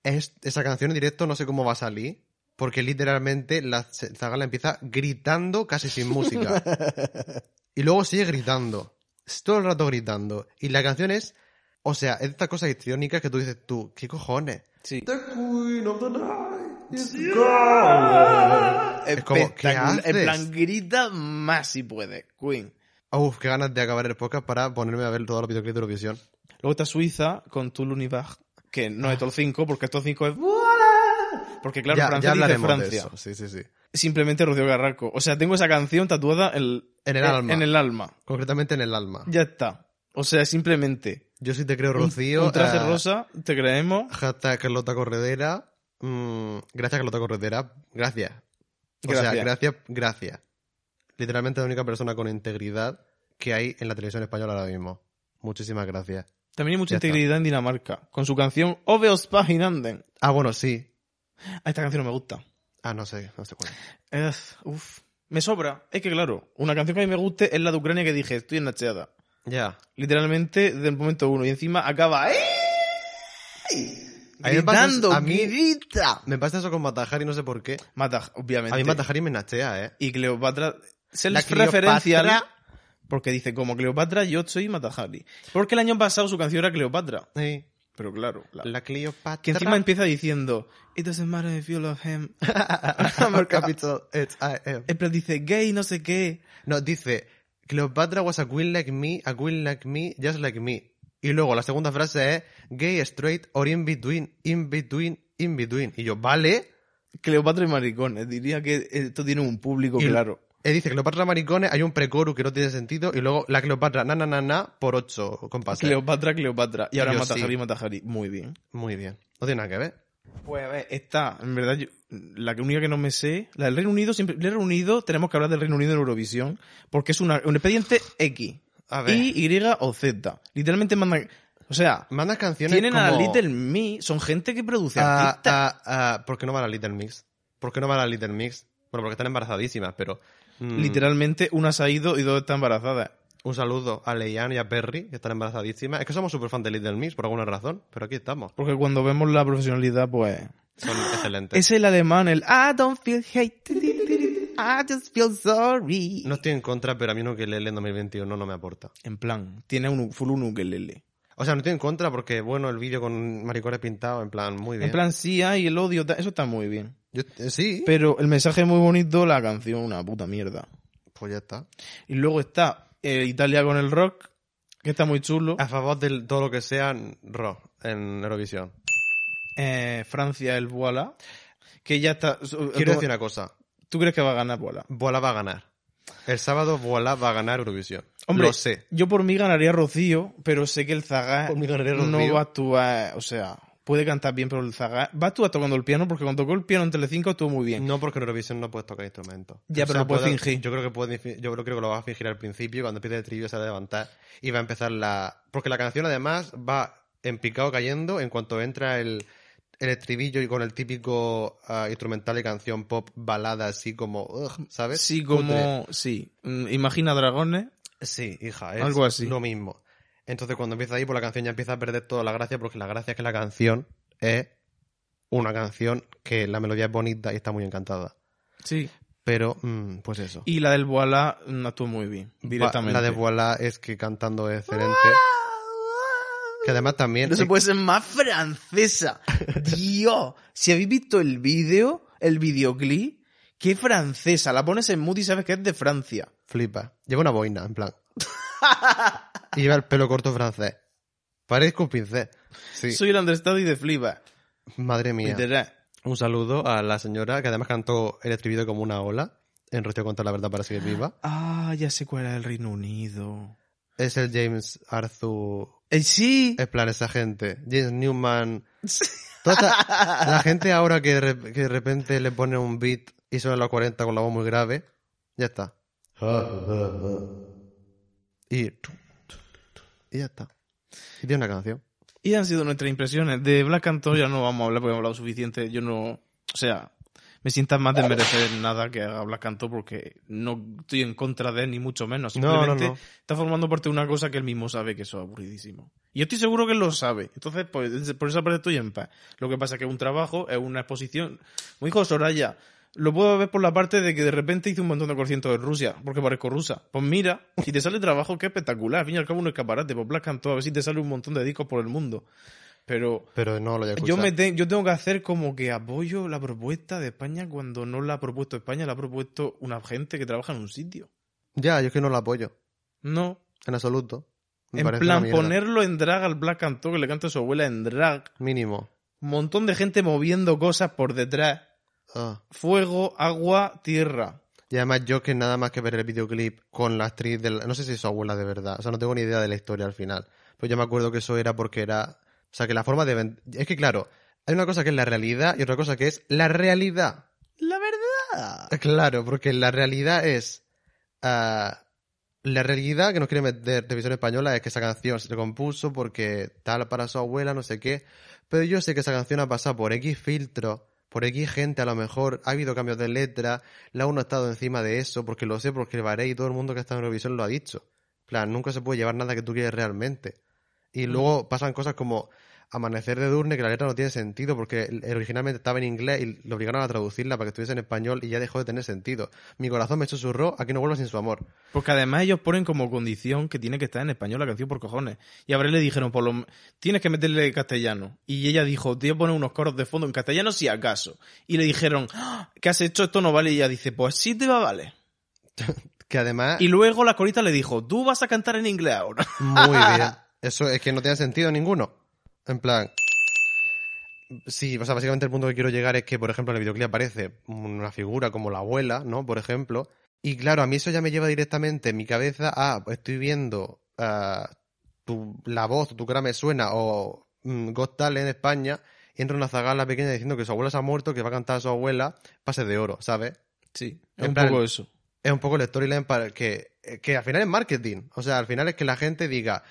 Es, esa canción en directo no sé cómo va a salir. Porque literalmente la se- Zagala empieza gritando casi sin música. y luego sigue gritando. Es todo el rato gritando. Y la canción es. O sea, es de estas cosas histriónicas que tú dices tú, ¿qué cojones? Sí. The Queen of the Night is gone. Es como, ¿qué Espectacular. En haces? plan, grita más si puede. Queen. Uf, qué ganas de acabar el podcast para ponerme a ver todos los videoclips de Eurovisión. Luego está Suiza con Toul Univag, que no es top 5, porque top 5 es... Porque claro, ya, Francia ya dice Francia. Sí, sí, sí. Simplemente Rocío Garraco. O sea, tengo esa canción tatuada en, En el alma. En el alma. Concretamente en el alma. Ya está. O sea, simplemente. Yo sí te creo, un- Rocío. Un, traje eh, rosa, te creemos. Hashtag Carlota Corredera. Mm, gracias, Carlota Corredera. Gracias. O sea, Gracias. gracias. Literalmente la única persona con integridad que hay en la televisión española ahora mismo. Muchísimas gracias. También hay mucha Ya está. integridad en Dinamarca. Con su canción Oveos Paginanden. Ah, bueno, sí. Ah, esta canción no me gusta. Ah, no sé, no sé cuál. Es- uf. Me sobra. Es que claro, una canción que a mí me guste es la de Ucrania que dije, estoy ennacheada. Ya. Literalmente desde el momento uno. Y encima acaba... ¡eh! A mí me pasa Gritando, eso- a mí- grita. Me pasa eso con Matajari, no sé por qué. Mata, obviamente. A mí Matajari me nachea, ¿eh? Y Cleopatra... Se La les referencial... Cleopatra- Porque dice, como Cleopatra, yo soy Matahari. Porque el año pasado su canción era Cleopatra. Sí. Pero claro, la- La Cleopatra. que encima empieza diciendo, It doesn't matter if you love him. Our capital, it's I am. En plan dice, gay, no sé qué. No, dice, Cleopatra was a queen like me, a queen like me, just like me. Y luego la segunda frase es, gay, straight, or in between, in between, in between. Y yo, vale. Cleopatra y maricones. Diría que esto tiene un público Y- claro. Y dice, Cleopatra maricones, hay un precoro que no tiene sentido, y luego la Cleopatra, na, na, na, na, por ocho compases. Cleopatra, Cleopatra. Y ahora Yo sí. Matahari. Muy bien. Muy bien. No tiene nada que ver. Pues a ver, está, en verdad, yo- la que única que no me sé, la del Reino Unido, siempre, el Reino Unido, tenemos que hablar del Reino Unido en Eurovisión, porque es una, un expediente X, A ver. Y, Y o Z. Literalmente mandan, o sea, Mandas canciones tienen a. Little Me, son gente que produce Ah, artistas. ah, ah, ¿Por qué no va a la Little Mix? ¿Por qué no va a la Little Mix? Bueno, porque están embarazadísimas, pero... mm, Literalmente, una se ha ido y dos están embarazadas. Un saludo a Leian y a Perry, que están embarazadísimas. Es que somos súper fan de Little Mix, por alguna razón, pero aquí estamos. Porque cuando vemos la profesionalidad, pues... Son excelentes. Es el alemán, el I don't feel hate, I just feel sorry. No estoy en contra, pero a mí un ukelele en 2021 no me aporta. En plan, tiene un full un ukelele. O sea, no estoy en contra porque, bueno, el vídeo con maricones pintados, en plan, muy bien. En plan, sí hay el odio, eso está muy bien. Yo- eh, sí, Pero el mensaje es muy bonito, la canción una puta mierda. pues ya está. Y luego está eh, Italia con el rock, que está muy chulo. A favor de todo lo que sea rock en Eurovisión. Eh, Francia, el Voila, que ya está... Quiero decir una cosa. ¿Tú crees que va a ganar Voila? Voila va a ganar. El sábado Voila va a ganar Eurovisión. Hombre, Lo sé. yo por mí ganaría Rocío, pero sé que el Zaga no va a actuar, o sea, puede cantar bien, pero el Zaga va a actuar tocando el piano, porque cuando tocó el piano en Telecinco estuvo muy bien. No, porque en Eurovisión no puedes tocar instrumentos. Ya, pero lo puedes puede- fingir. Yo creo que puede, yo creo que lo va a fingir al principio, cuando empiece el trillo se va a levantar y va a empezar la... Porque la canción además va en picado cayendo en cuanto entra el, el estribillo y con el típico ah, instrumental de canción pop balada así como... ugh, ¿Sabes? Sí, como, sí, Mm, imagina dragones. Sí, hija, es Algo así. lo mismo. Entonces cuando empieza ahí, pues la canción ya empieza a perder toda la gracia, porque la gracia es que la canción es una canción que la melodía es bonita y está muy encantada. Sí. Pero, mm, pues eso. Y la del Voila actuó muy bien, directamente. La de Voila es que cantando es excelente. Que además también... No se puede ser más francesa. Dios. Si habéis visto el vídeo, el videoclip, qué francesa. La pones en mood y sabes que es de Francia. Flipa. Lleva una boina, en plan. Y lleva el pelo corto francés. Parezco un pincel. Sí. Soy el understudy de Flipa. Madre mía. Literal. Un saludo a la señora que además cantó el estribillo como una ola. En Rocío contra la verdad para seguir viva. Ah, ya sé cuál era el Reino Unido. Es el James Arthur. Eh, sí. En plan, esa gente. James Newman. Toda esta- la gente ahora que que de repente le pone un beat y suena los 40 con la voz muy grave. Ya está. Y. Y ya está. Y tiene una canción. Y han sido nuestras impresiones. De Black Cantor ya no vamos a hablar porque hemos hablado suficiente. Yo no. O sea, me sientas más de merecer nada que haga Black Cantor porque no estoy en contra de él, ni mucho menos. No, no, Simplemente no. está formando parte de una cosa que él mismo sabe que eso es aburridísimo. Y yo estoy seguro que él lo sabe. Entonces, pues, por esa parte estoy en paz. Lo que pasa es que un trabajo, es una exposición. Como dijo Soraya, lo puedo ver por la parte de que de repente hice un montón de conciertos en Rusia, porque parezco rusa. Pues mira, si te sale trabajo, qué espectacular. Al fin y al cabo, un escaparate. Pues Black Cantor, a ver si te sale un montón de discos por el mundo. Pero Pero no lo yo, me te- yo tengo que hacer como que apoyo la propuesta de España cuando no la ha propuesto España, la ha propuesto una gente que trabaja en un sitio. Ya, yo es que no lo apoyo. No. En absoluto. Me en plan, ponerlo en drag al Black Cantor que le canta a su abuela en drag. Mínimo. Un montón de gente moviendo cosas por detrás. Ah. Fuego, agua, tierra. Y además yo que nada más que ver el videoclip con la actriz de la- No sé si es su abuela de verdad. O sea, no tengo ni idea de la historia al final. Pero yo me acuerdo que eso era porque era... O sea, que la forma de... Es que claro, hay una cosa que es la realidad y otra cosa que es la realidad. La verdad. Claro, porque la realidad es... ah, la realidad que nos quiere meter televisión española es que esa canción se compuso porque tal para su abuela, no sé qué. Pero yo sé que esa canción ha pasado por X filtro, por X gente, a lo mejor ha habido cambios de letra, la uno ha estado encima de eso, porque lo sé, porque Varey y todo el mundo que está en Eurovisión lo ha dicho. En plan, nunca se puede llevar nada que tú quieres realmente. Y luego pasan cosas como Amanecer de Durne, que la letra no tiene sentido porque originalmente estaba en inglés y lo obligaron a traducirla para que estuviese en español y ya dejó de tener sentido. Mi corazón me susurró, aquí no vuelvo sin su amor. Porque además ellos ponen como condición que tiene que estar en español la canción por cojones. Y a le dijeron, por lo... tienes que meterle castellano. Y ella dijo, te voy a poner unos coros de fondo en castellano si acaso. Y le dijeron, "Ah, ¿qué has hecho? Esto no vale. Y ella dice, pues sí te va a valer. Que además, Y luego la corita le dijo, tú vas a cantar en inglés ahora. muy bien. Eso es que no tiene sentido ninguno. En plan... Sí, o sea, básicamente el punto que quiero llegar es que, por ejemplo, en el videoclip aparece una figura como la abuela, ¿no? Por ejemplo. Y claro, a mí eso ya me lleva directamente en mi cabeza a, estoy viendo ah, tu, la voz, tu cara me suena, o mm, Got Talent en España, y entra una zagala pequeña diciendo que su abuela se ha muerto, que va a cantar a su abuela pase de oro, ¿sabes? Sí, es En un plan- poco eso. Es un poco el storyline para que, que al final es marketing. O sea, al final es que la gente diga,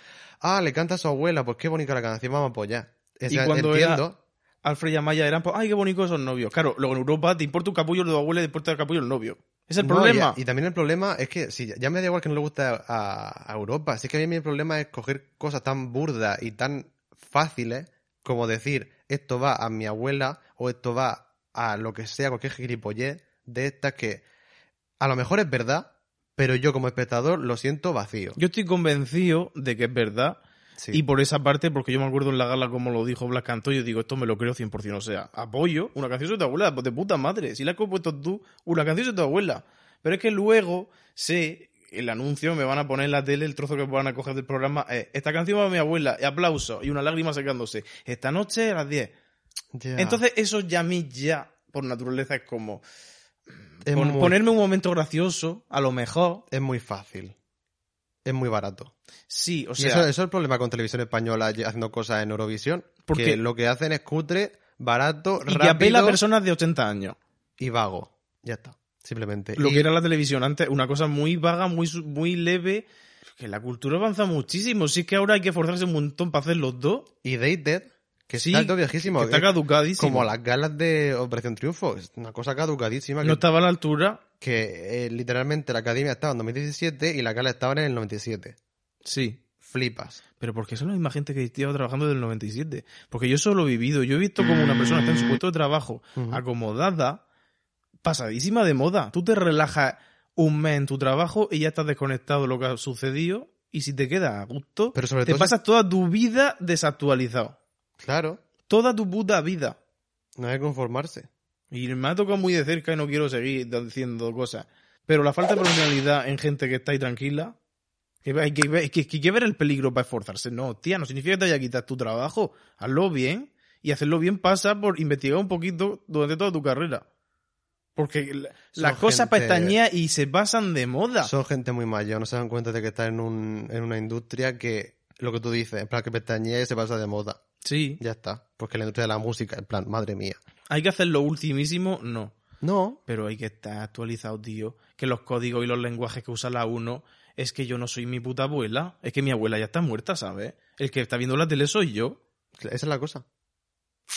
ah, le canta a su abuela, pues qué bonita la canción, vamos a apoyar. O Y sea, cuando entiendo, Alfred y Amaya eran, pues, ay, qué bonitos esos novios. Claro, luego en Europa te importa un capullo de tu abuela y te importa el capullo el novio. Es el No, problema. Y, y también el problema es que, si ya me da igual que no le guste a, a- a Europa, si es que a mí el problema es coger cosas tan burdas y tan fáciles como decir, esto va a mi abuela o esto va a lo que sea, cualquier gilipollez de estas que a lo mejor es verdad, pero yo como espectador lo siento vacío. Yo estoy convencido de que es verdad. Sí. Y por esa parte, porque yo me acuerdo en la gala como lo dijo Blas Cantó, yo digo, esto me lo creo 100%. O sea, apoyo una canción de tu abuela, pues de puta madre. Si la has compuesto tú, una canción de tu abuela. Pero es que luego sé, el anuncio, me van a poner en la tele el trozo que van a coger del programa. es, esta canción va a mi abuela, y aplauso, y una lágrima secándose. Esta noche a las 10. Ya. Entonces, eso ya a mí ya, por naturaleza, es como es, pon- muy, ponerme un momento gracioso, a lo mejor. es muy fácil. Es muy barato. Sí, o y sea, eso, eso es el problema con televisión española y- haciendo cosas en Eurovisión. Porque- que lo que hacen es cutre, barato, y rápido apela a personas de 80 años. y vago. Ya está. Simplemente. lo Y- que era la televisión antes, una cosa muy vaga, muy, muy leve, que la cultura avanza muchísimo. Si es que ahora hay que forzarse un montón para hacer los dos. Y Dated, que Sí, está viejísimo. que está es caducadísimo. como las galas de Operación Triunfo. Es una cosa caducadísima. No que, estaba a la altura. que, eh, literalmente la academia estaba en 2017 y la gala estaba en el 97. Sí. Flipas. Pero porque son la misma gente que estaba trabajando desde el 97. Porque yo solo he vivido. Yo he visto como una persona está en su puesto de trabajo, acomodada, pasadísima de moda. Tú te relajas un mes en tu trabajo y ya estás desconectado de lo que ha sucedido. Y si te queda a gusto, Pero sobre te todo. pasas toda tu vida desactualizado. Claro. Toda tu puta vida. No hay que conformarse. Y me ha tocado muy de cerca y no quiero seguir diciendo cosas. Pero la falta de profesionalidad en gente que está ahí tranquila, que hay que, ver- que, que hay que ver el peligro para esforzarse. No, tía, no significa que te vaya a quitar tu trabajo. Hazlo bien. Y hacerlo bien pasa por investigar un poquito durante toda tu carrera. Porque Son las cosas gente- pestañean y se pasan de moda. Son gente muy mayor, no se dan cuenta de que están en, un, en una industria que, lo que tú dices, plan que pestañea y se pasa de moda. Sí. Ya está. Porque la industria de la música, en plan, madre mía. Hay que hacer lo ultimísimo, no. No. Pero hay que estar actualizado, tío. Que los códigos y los lenguajes que usa la uno es que yo no soy mi puta abuela. Es que mi abuela ya está muerta, ¿sabes? El que está viendo la tele soy yo. Esa es la cosa.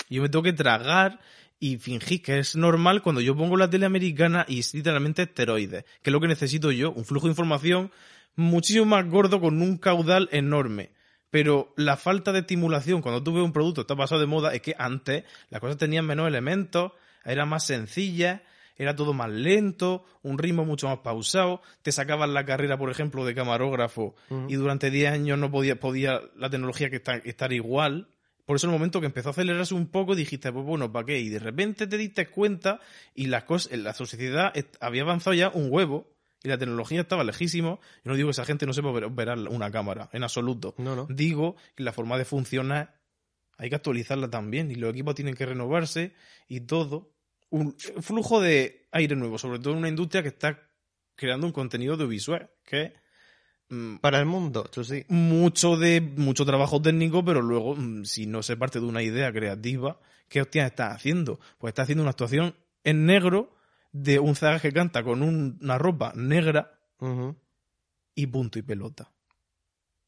Yo me tengo que tragar y fingir que es normal cuando yo pongo la tele americana y es literalmente esteroides. Que es lo que necesito yo. Un flujo de información muchísimo más gordo con un caudal enorme. Pero la falta de estimulación cuando tú ves un producto está pasado de moda es que antes las cosas tenían menos elementos, eran más sencillas, era todo más lento, un ritmo mucho más pausado, te sacaban la carrera, por ejemplo, de camarógrafo y durante 10 años no podía, podía la tecnología que está- estar igual. Por eso el momento que empezó a acelerarse un poco dijiste, pues bueno, ¿para qué? Y de repente te diste cuenta y las cosas, la sociedad había avanzado ya un huevo y la tecnología estaba lejísimo. Yo no digo que esa gente no sepa operar una cámara, en absoluto. No, no. Digo que la forma de funcionar hay que actualizarla también y los equipos tienen que renovarse y todo. Un flujo de aire nuevo, sobre todo en una industria que está creando un contenido audiovisual, que mm, Para el mundo, sí. mucho de mucho trabajo técnico, pero luego, mm, si no se parte de una idea creativa, ¿qué hostias está haciendo? Pues está haciendo una actuación en negro de un zaga que canta con un- una ropa negra y punto y pelota.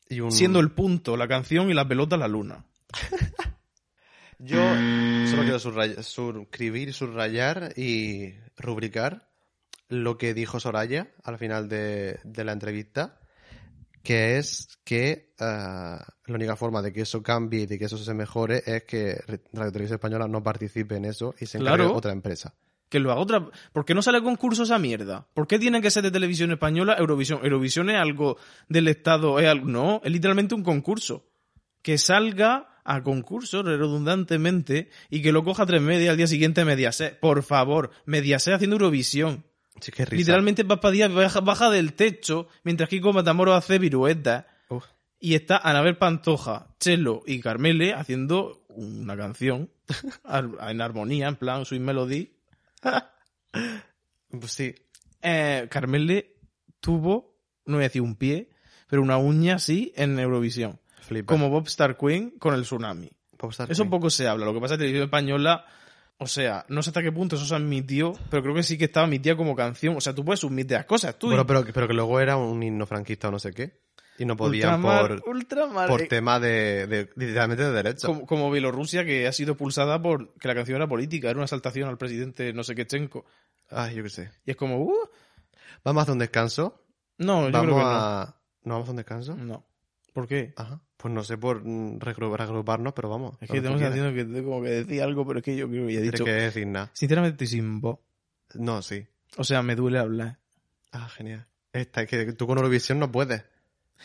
Y un... Siendo el punto la canción y la pelota la luna. Yo solo quiero subraya- suscribir, subrayar y rubricar lo que dijo Soraya al final de, de la entrevista, que es que ah, la única forma de que eso cambie y de que eso se mejore es que Radio Televisión Española no participe en eso y se encargue Claro. otra empresa. Que lo haga otra. ¿Por qué no sale concurso esa mierda? ¿Por qué tiene que ser de televisión española Eurovisión? Eurovisión es algo del Estado, es algo. No, es literalmente un concurso. Que salga a concurso redundantemente y que lo coja tres media al día siguiente Mediaset. Por favor, Mediaset haciendo Eurovisión. Sí, qué risa. Literalmente Papa Díaz baja, baja del techo mientras Kiko Matamoros hace viruetas. Uf. Y está Anabel Pantoja, Chelo y Carmele haciendo una canción en armonía, en plan Sweet Melody. Pues sí, Eh, Carmele tuvo, no voy a decir un pie, pero una uña así en Eurovisión. flipa. Como Bob Star Queen con el tsunami. Popstar Eso Queen. poco se habla. Lo que pasa es que televisión española, o sea, no sé hasta qué punto eso se admitió, pero creo que sí que estaba admitida como canción. O sea, tú puedes submitir las cosas. Tú Bueno, pero, pero que luego era un himno franquista o no sé qué. Y no podían Ultramar, por, Ultramar, por eh, tema de, de- literalmente de derecho. como, como Bielorrusia, que ha sido pulsada por que la canción era política, era una asaltación al presidente no sé qué Chenko. Ay, yo qué sé. Y es como, uh, Vamos a hacer un descanso. no, yo Vamos creo que a... ¿No vamos a un descanso? no. No. ¿Por qué? Ajá. Pues no sé por mm, reagruparnos, pero vamos. Es que quieras. sensación que como que decir algo, pero es que yo creo que ya he Tienes dicho. que decir nada. Sinceramente estoy sin voz. No, sí. O sea, me duele hablar. Ah, genial. Esta, es que tú con Eurovisión no puedes.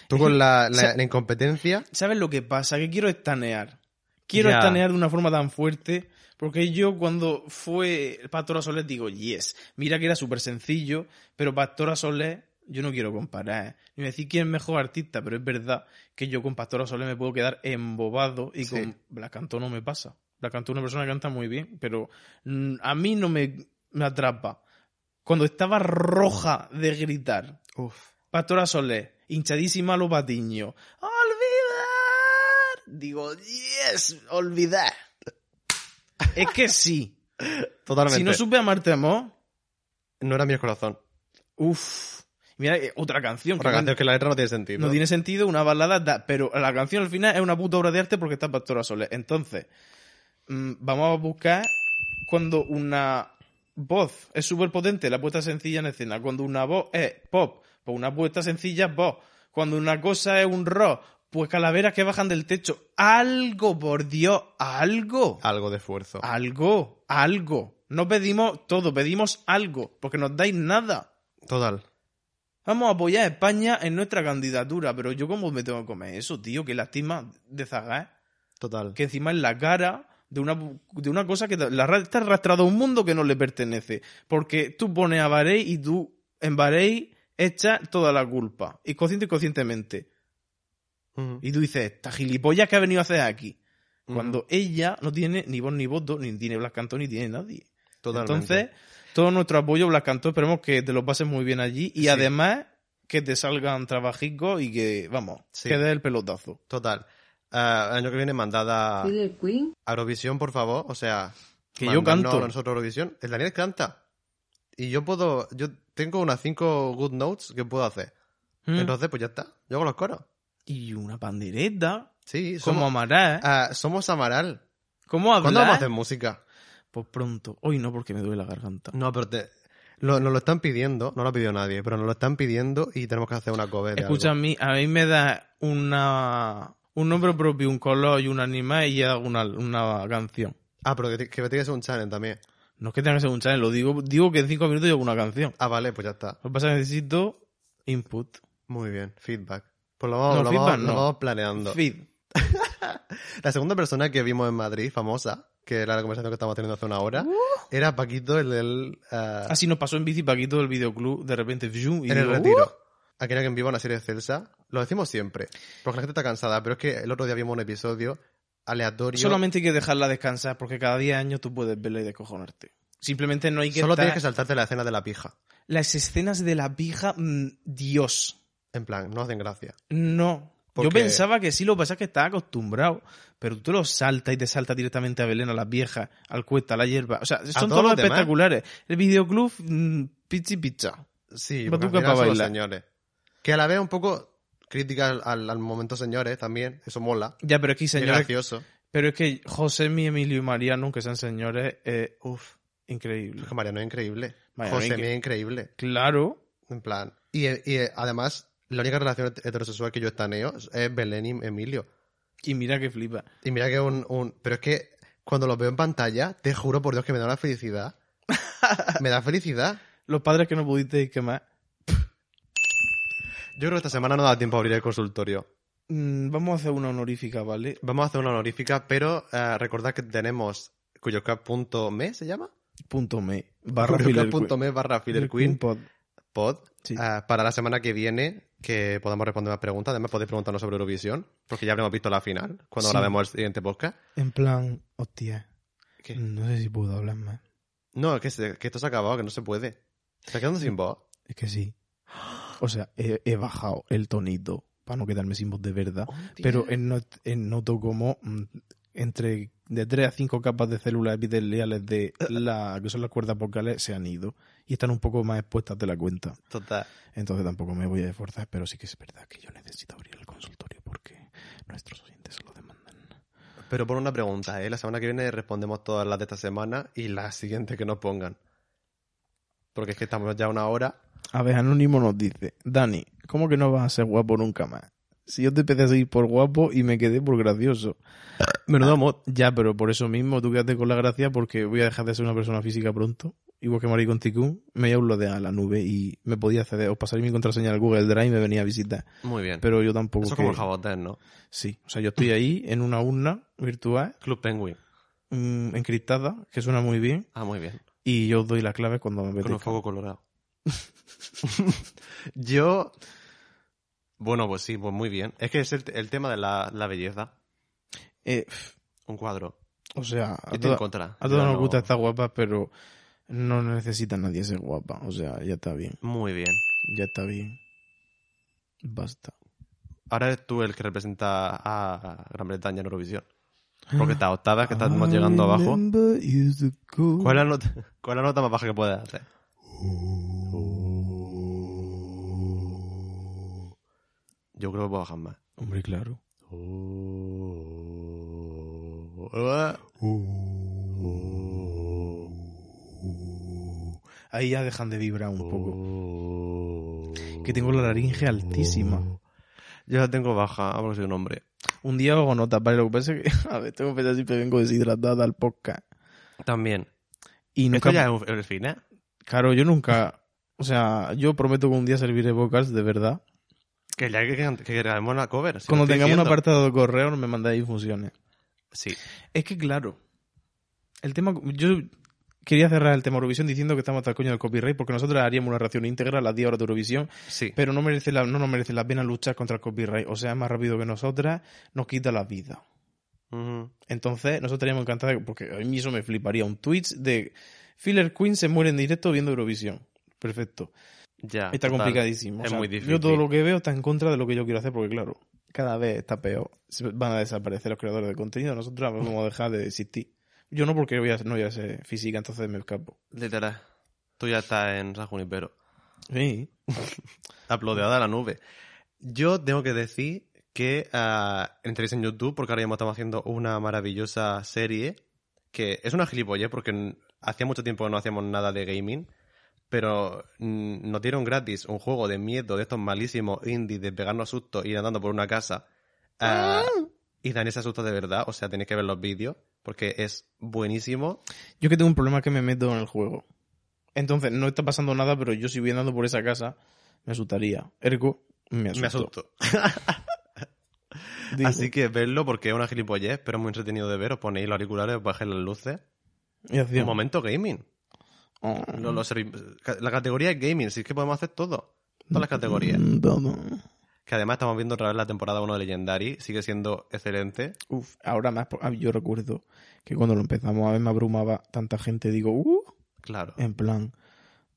Tú con la, la- o sea- la incompetencia... ¿Sabes lo que pasa? Que quiero estanear. Quiero Ya. estanear de una forma tan fuerte. Porque yo cuando fue Pastora Soler digo, yes. Mira que era súper sencillo, pero Pastora Soler, yo no quiero comparar. ¿eh? Ni decir quién es mejor artista, pero es verdad que yo con Pastora Soler me puedo quedar embobado y Sí. con Black Cantó no me pasa. Black Cantó es una persona que canta muy bien, pero mm, a mí no me, me atrapa. Cuando estaba roja de gritar, Uf. Pastora Soler, hinchadísima a los patiños. ¡Olvidar! Digo, yes, olvidar. Es que sí. Totalmente. Si no supe amarte amor, No era mi corazón. uff. Mira, eh, otra canción. Otra que canción que la letra no tiene sentido. no tiene sentido, una balada, da- pero la canción al final es una puta obra de arte porque está Pastora Soler. Entonces, mm, vamos a buscar cuando una voz es súper potente, la puesta sencilla en escena. Cuando una voz es pop, pues una puesta sencilla es voz. Cuando una cosa es un rock, pues calaveras que bajan del techo. Algo, por Dios, algo. Algo de esfuerzo. Algo, algo. No pedimos todo, pedimos algo, porque nos dais nada. Total. Vamos a apoyar a España en nuestra candidatura, pero yo cómo me tengo que comer eso, tío, que lástima de Zagar, Total. que encima es la cara de una, de una cosa que la, está arrastrado a un mundo que no le pertenece. Porque tú pones a Bahrein y tú en Bahrein echas toda la culpa, y consciente y conscientemente. Y tú dices, esta gilipollas que ha venido a hacer aquí. Cuando ella no tiene ni voz ni voto, ni tiene Blas Cantó, ni tiene nadie. Totalmente. Entonces, todo nuestro apoyo, Blas Cantó, esperemos que te lo pases muy bien allí y Sí. además que te salgan trabajicos y que, vamos, Sí. que des el pelotazo. Total. El año que viene mandada a Eurovisión, por favor. O sea, Que yo canto. a nosotros a Eurovisión. El Daniel canta. Y yo puedo, yo tengo unas cinco good notes que puedo hacer. ¿Mm? Entonces, pues ya está. Yo hago los coros. Y una pandereta. Sí, Como somos, amarás. ah, somos Amaral. ¿Cómo ¿Cuándo vamos a hablar? hacer música? Pues pronto. Hoy no, porque me duele la garganta. No, pero te, lo, nos lo están pidiendo. No lo ha pedido nadie, pero nos lo están pidiendo y tenemos que hacer una cover Escucha, a mí, a mí me da una un nombre propio, un color y un animal y ya hago una, una canción. Ah, pero que, que me tienes un challenge también. No es que tenga que ser un channel, lo digo, digo que en cinco minutos yo hago una canción. Ah, vale, pues ya está. Lo que pasa es que necesito input. Muy bien, feedback. Pues lo vamos, No, lo feedback vamos, lo no. vamos planeando. Feed. La segunda persona que vimos en Madrid, famosa, que era la conversación que estábamos teniendo hace una hora, era Paquito, el del... ah, Así nos pasó en bici Paquito del videoclub, de repente, y en el retiro. "Uh". Aquí era en vivo una serie de Celsa. Lo decimos siempre. Porque la gente está cansada. Pero es que el otro día vimos un episodio aleatorio. Solamente hay que dejarla descansar porque cada 10 años tú puedes verla y descojonarte. Simplemente no hay que Solo estar... tienes que saltarte la escena de la pija. Las escenas de la pija, mm, Dios. En plan, no hacen gracia. No. Yo pensaba que sí, lo que pasa es que estaba acostumbrado. Pero tú te lo saltas y te saltas directamente a Belén, a las viejas, al cuesta, a la hierba. O sea, son todos demás. espectaculares. El videoclub, mm, pizza y pizza. Sí, porque al final son los señores. Que a la vez un poco crítica al, al- momento señores también. Eso mola. Ya, pero es que Es señores... gracioso. Pero es que José, mi Emilio y Mariano, que sean señores, es Uf. increíble. Es que Mariano es increíble. Mariano José es es increíble. Claro. En plan. Y, y además, la única relación heterosexual que yo estaneo es Belén y Emilio. Y mira que flipa. Y mira que un, un... Pero es que cuando los veo en pantalla, te juro por Dios que me da una felicidad. me da felicidad. Los padres que no pudisteis quemar. Yo creo que esta semana no da tiempo a abrir el consultorio. Mm, vamos a hacer una honorífica, ¿vale? Vamos a hacer una honorífica, pero eh, recordad que tenemos cuyocap.me, ¿se llama? Punto me. Barra. Cuyocap.me barra Queen Pod. pod. Sí. eh, para la semana que viene, que podamos responder más preguntas. Además, podéis preguntarnos sobre Eurovisión, porque ya habremos visto la final, cuando Sí. grabemos el siguiente podcast. En plan, hostia. ¿Qué? No sé si puedo hablar más. No, que, se- que esto se ha acabado, que no se puede. Está quedando sin voz. Es que sí. O sea, he, he bajado el tonito para no quedarme sin voz de verdad. Pero en not- en noto como mm, entre de 3 a 5 capas de células epiteliales de la que son las cuerdas vocales se han ido y están un poco más expuestas de la cuenta. Total. Entonces tampoco me voy a esforzar, pero sí que es verdad que yo necesito abrir el consultorio porque nuestros oyentes lo demandan. Pero por una pregunta, ¿eh? La semana que viene respondemos todas las de esta semana y las siguientes que nos pongan. Porque es que estamos ya una hora. A ver, Anónimo nos dice, Dani, ¿cómo que no vas a ser guapo nunca más? Si yo te empecé a seguir por guapo y me quedé por gracioso. Menudo mod. Ya, pero por eso mismo tú quédate con la gracia porque voy a dejar de ser una persona física pronto. Igual que Maricón Ticún, me voy a uploadear a la nube y me podía acceder, os pasaría mi contraseña al Google Drive y me venía a visitar. Muy bien. Pero yo tampoco. Eso es como que- el Jabotel, ¿no? Sí, o sea, yo estoy ahí en una urna virtual Club Penguin. mm, encriptada, que suena muy bien, Ah, muy bien. y yo os doy la clave cuando me Con un apetezca. fuego colorado. Yo. Bueno, pues sí, pues muy bien. Es que es el, el tema de la, la belleza. Eh, Un cuadro. o sea, a, toda- todos nos no- gusta estar guapa, pero no necesita nadie ser guapa. O sea, ya está bien, Muy bien. ya está bien. Basta. Ahora eres tú el que representa a Gran Bretaña en Eurovisión. Porque estas octavas que estamos llegando abajo. ¿Cuál es la nota, cuál es la nota más baja que puedes hacer? Yo creo que bajar más. Hombre, claro. Ahí ya dejan de vibrar un poco. Que tengo la laringe altísima. Yo la tengo baja, porque soy un hombre. Un día hago nota, vale, lo que pasa es que, a ver, tengo que pensar siempre vengo deshidratada al podcast. También. Y Esto nunca, ya es el fin, ¿eh? claro, yo nunca, o sea, yo prometo que un día serviré vocals de verdad. Que ya que, que, grabemos la cover. si Cuando tengamos un apartado de correo me mandáis infusiones. Sí. Es que claro, el tema, yo quería cerrar el tema Eurovisión diciendo que estamos hasta el coño del copyright porque nosotros haríamos una reacción íntegra a las 10 horas de Eurovisión, Sí. pero no merece la, no nos merece la pena luchar contra el copyright. O sea, es más rápido que nosotras, nos quita la vida. Entonces, nosotros estaríamos encantados, porque a mí eso me fliparía, un tweet de Filler Queen se muere en directo viendo Eurovisión. Perfecto. Ya. Está total. complicadísimo. O Es sea, muy difícil. Yo todo lo que veo está en contra de lo que yo quiero hacer, porque claro, cada vez está peor. Van a desaparecer los creadores de contenido, nosotros vamos a dejar de existir. Yo no, porque voy a, no voy a ser física, entonces me escapo. Literal. Tú ya estás en San Junipero. Sí. Uploadeada a la nube. Yo tengo que decir que ah, entréis en YouTube porque ahora mismo estamos haciendo una maravillosa serie que es una gilipollez porque hacía mucho tiempo que no hacíamos nada de gaming, pero mm, nos dieron gratis un juego de miedo de estos malísimos indies de pegarnos sustos y ir andando por una casa. ah, y dan ese susto de verdad, o sea, tenéis que ver los vídeos porque es buenísimo. Yo que tengo un problema que me meto en el juego. Entonces, no está pasando nada, pero yo si voy andando por esa casa, me asustaría. Ergo, me asusto. Me asusto. Así que verlo porque es una gilipollez, pero es muy entretenido de ver. Os ponéis los auriculares, os bajáis las luces. y. Un momento gaming. Oh. Lo- lo servi- la categoría es gaming, si es que podemos hacer todo. Todas las categorías. Mm. Que además estamos viendo otra vez la temporada 1 de Legendary. Sigue siendo excelente. Uf, ahora más, ah, yo recuerdo que cuando lo empezamos a ver me abrumaba tanta gente, digo, uh, Claro. en plan.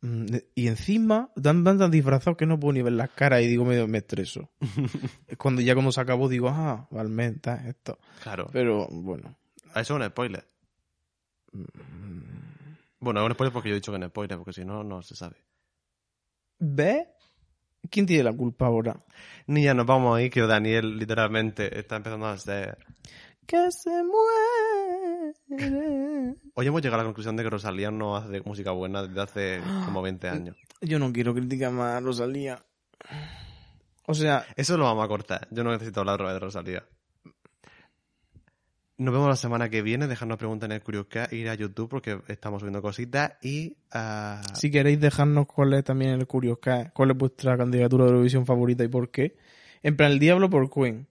mm, Y encima, dan tan, tan disfrazados que no puedo ni ver las caras y digo, me, me estreso. cuando ya cuando se acabó digo, ah, Valmenta, esto. Claro. Pero bueno, Eso es un spoiler. Bueno, es un spoiler porque yo he dicho que es un spoiler, porque si no, no se sabe. ¿ves? ¿Quién tiene la culpa ahora? Ni ya nos vamos ahí, que Daniel literalmente está empezando a ser... Que se muere. Hoy hemos llegado a la conclusión de que Rosalía no hace música buena desde hace como 20 años. Yo no quiero criticar más a Rosalía. O sea, Eso lo vamos a cortar. Yo no necesito hablar otra vez de Rosalía. Nos vemos la semana que viene. Dejadnos preguntas en el Curious Cat, ir a YouTube porque estamos subiendo cositas y ah, si queréis dejarnos cuál es también el Curious Cat, cuál es vuestra candidatura de Eurovisión favorita y por qué. En plan, el Diablo por Queen.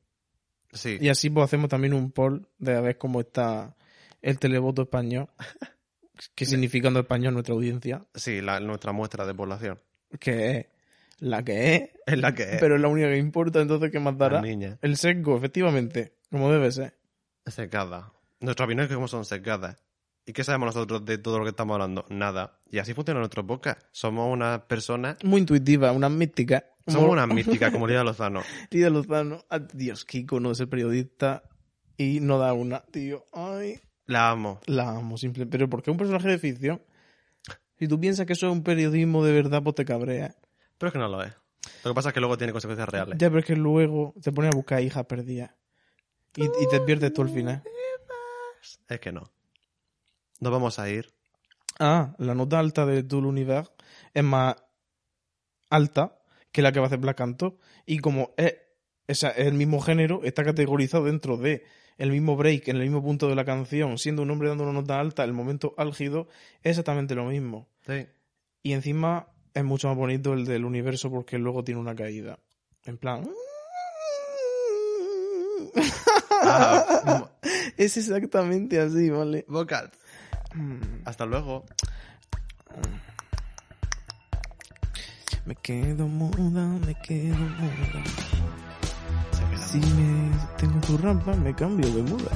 sí, Y así pues hacemos también un poll de a ver cómo está el televoto español. ¿Qué significa en español nuestra audiencia? sí, la- nuestra muestra de población. Que es la que es, Es la que es. pero es la única que importa, entonces ¿qué más dará? La niña. El sesgo, efectivamente, como debe ser. Secada. Nuestras opiniones como son secadas. ¿Y qué sabemos nosotros de todo lo que estamos hablando? Nada. Y así funciona nuestro podcast. Somos unas personas... Muy intuitiva, una mística. Somos unas místicas como Lidia Lozano. Lidia Lozano. Ah, Dios, qué icono de ser periodista. y no da una, tío. Ay, La amo. la amo, simple. Pero porque es un personaje de ficción. Si tú piensas que eso es un periodismo de verdad, pues te cabreas. Pero es que no lo es. Lo que pasa es que luego tiene consecuencias reales. Ya, pero es que luego te pones a buscar hijas perdidas. Y, y te pierdes tú al final. Es que no. Nos vamos a ir. Ah, la nota alta de Tool Universe es más alta que la que va a hacer Black Canto. Y como es el mismo género, está categorizado dentro de el mismo break, en el mismo punto de la canción, siendo un hombre dando una nota alta, el momento álgido, es exactamente lo mismo. Sí. Y encima es mucho más bonito el del universo porque luego tiene una caída. En plan... Ah, es exactamente así, ¿vale? vocal. Mm. Hasta luego. Me quedo muda, me quedo muda. Si me tengo tu rampa, me cambio de muda.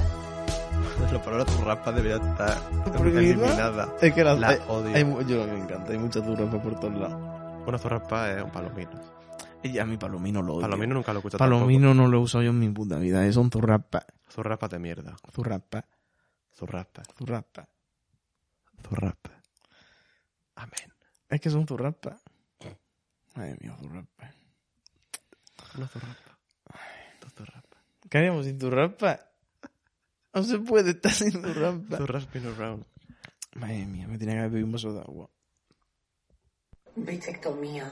La palabra tu rapa debería estar eliminada. Es que la, La hay- odio. hay yo me encanta, hay mucha zurrapa por todos lados. Una zurraspa es un palomino. Y a mi palomino lo odio. Palomino nunca lo he escuchado Palomino no lo he usado yo en mi puta vida, es un zurrapa. tampoco. Zurraspa de mierda. Zurrapa, Zurraspa. zurrapa. Zurraspa. Amén. Es que son zurrapa. Ay, mío, zurrapa. Una zurraspa. Dos zurraspas. ¿Qué haríamos sin zurrapa? No se puede estar sin zurrapa. Zurraspin around. Madre mía, me tenía que haber bebido un vaso de agua. Vitectomía.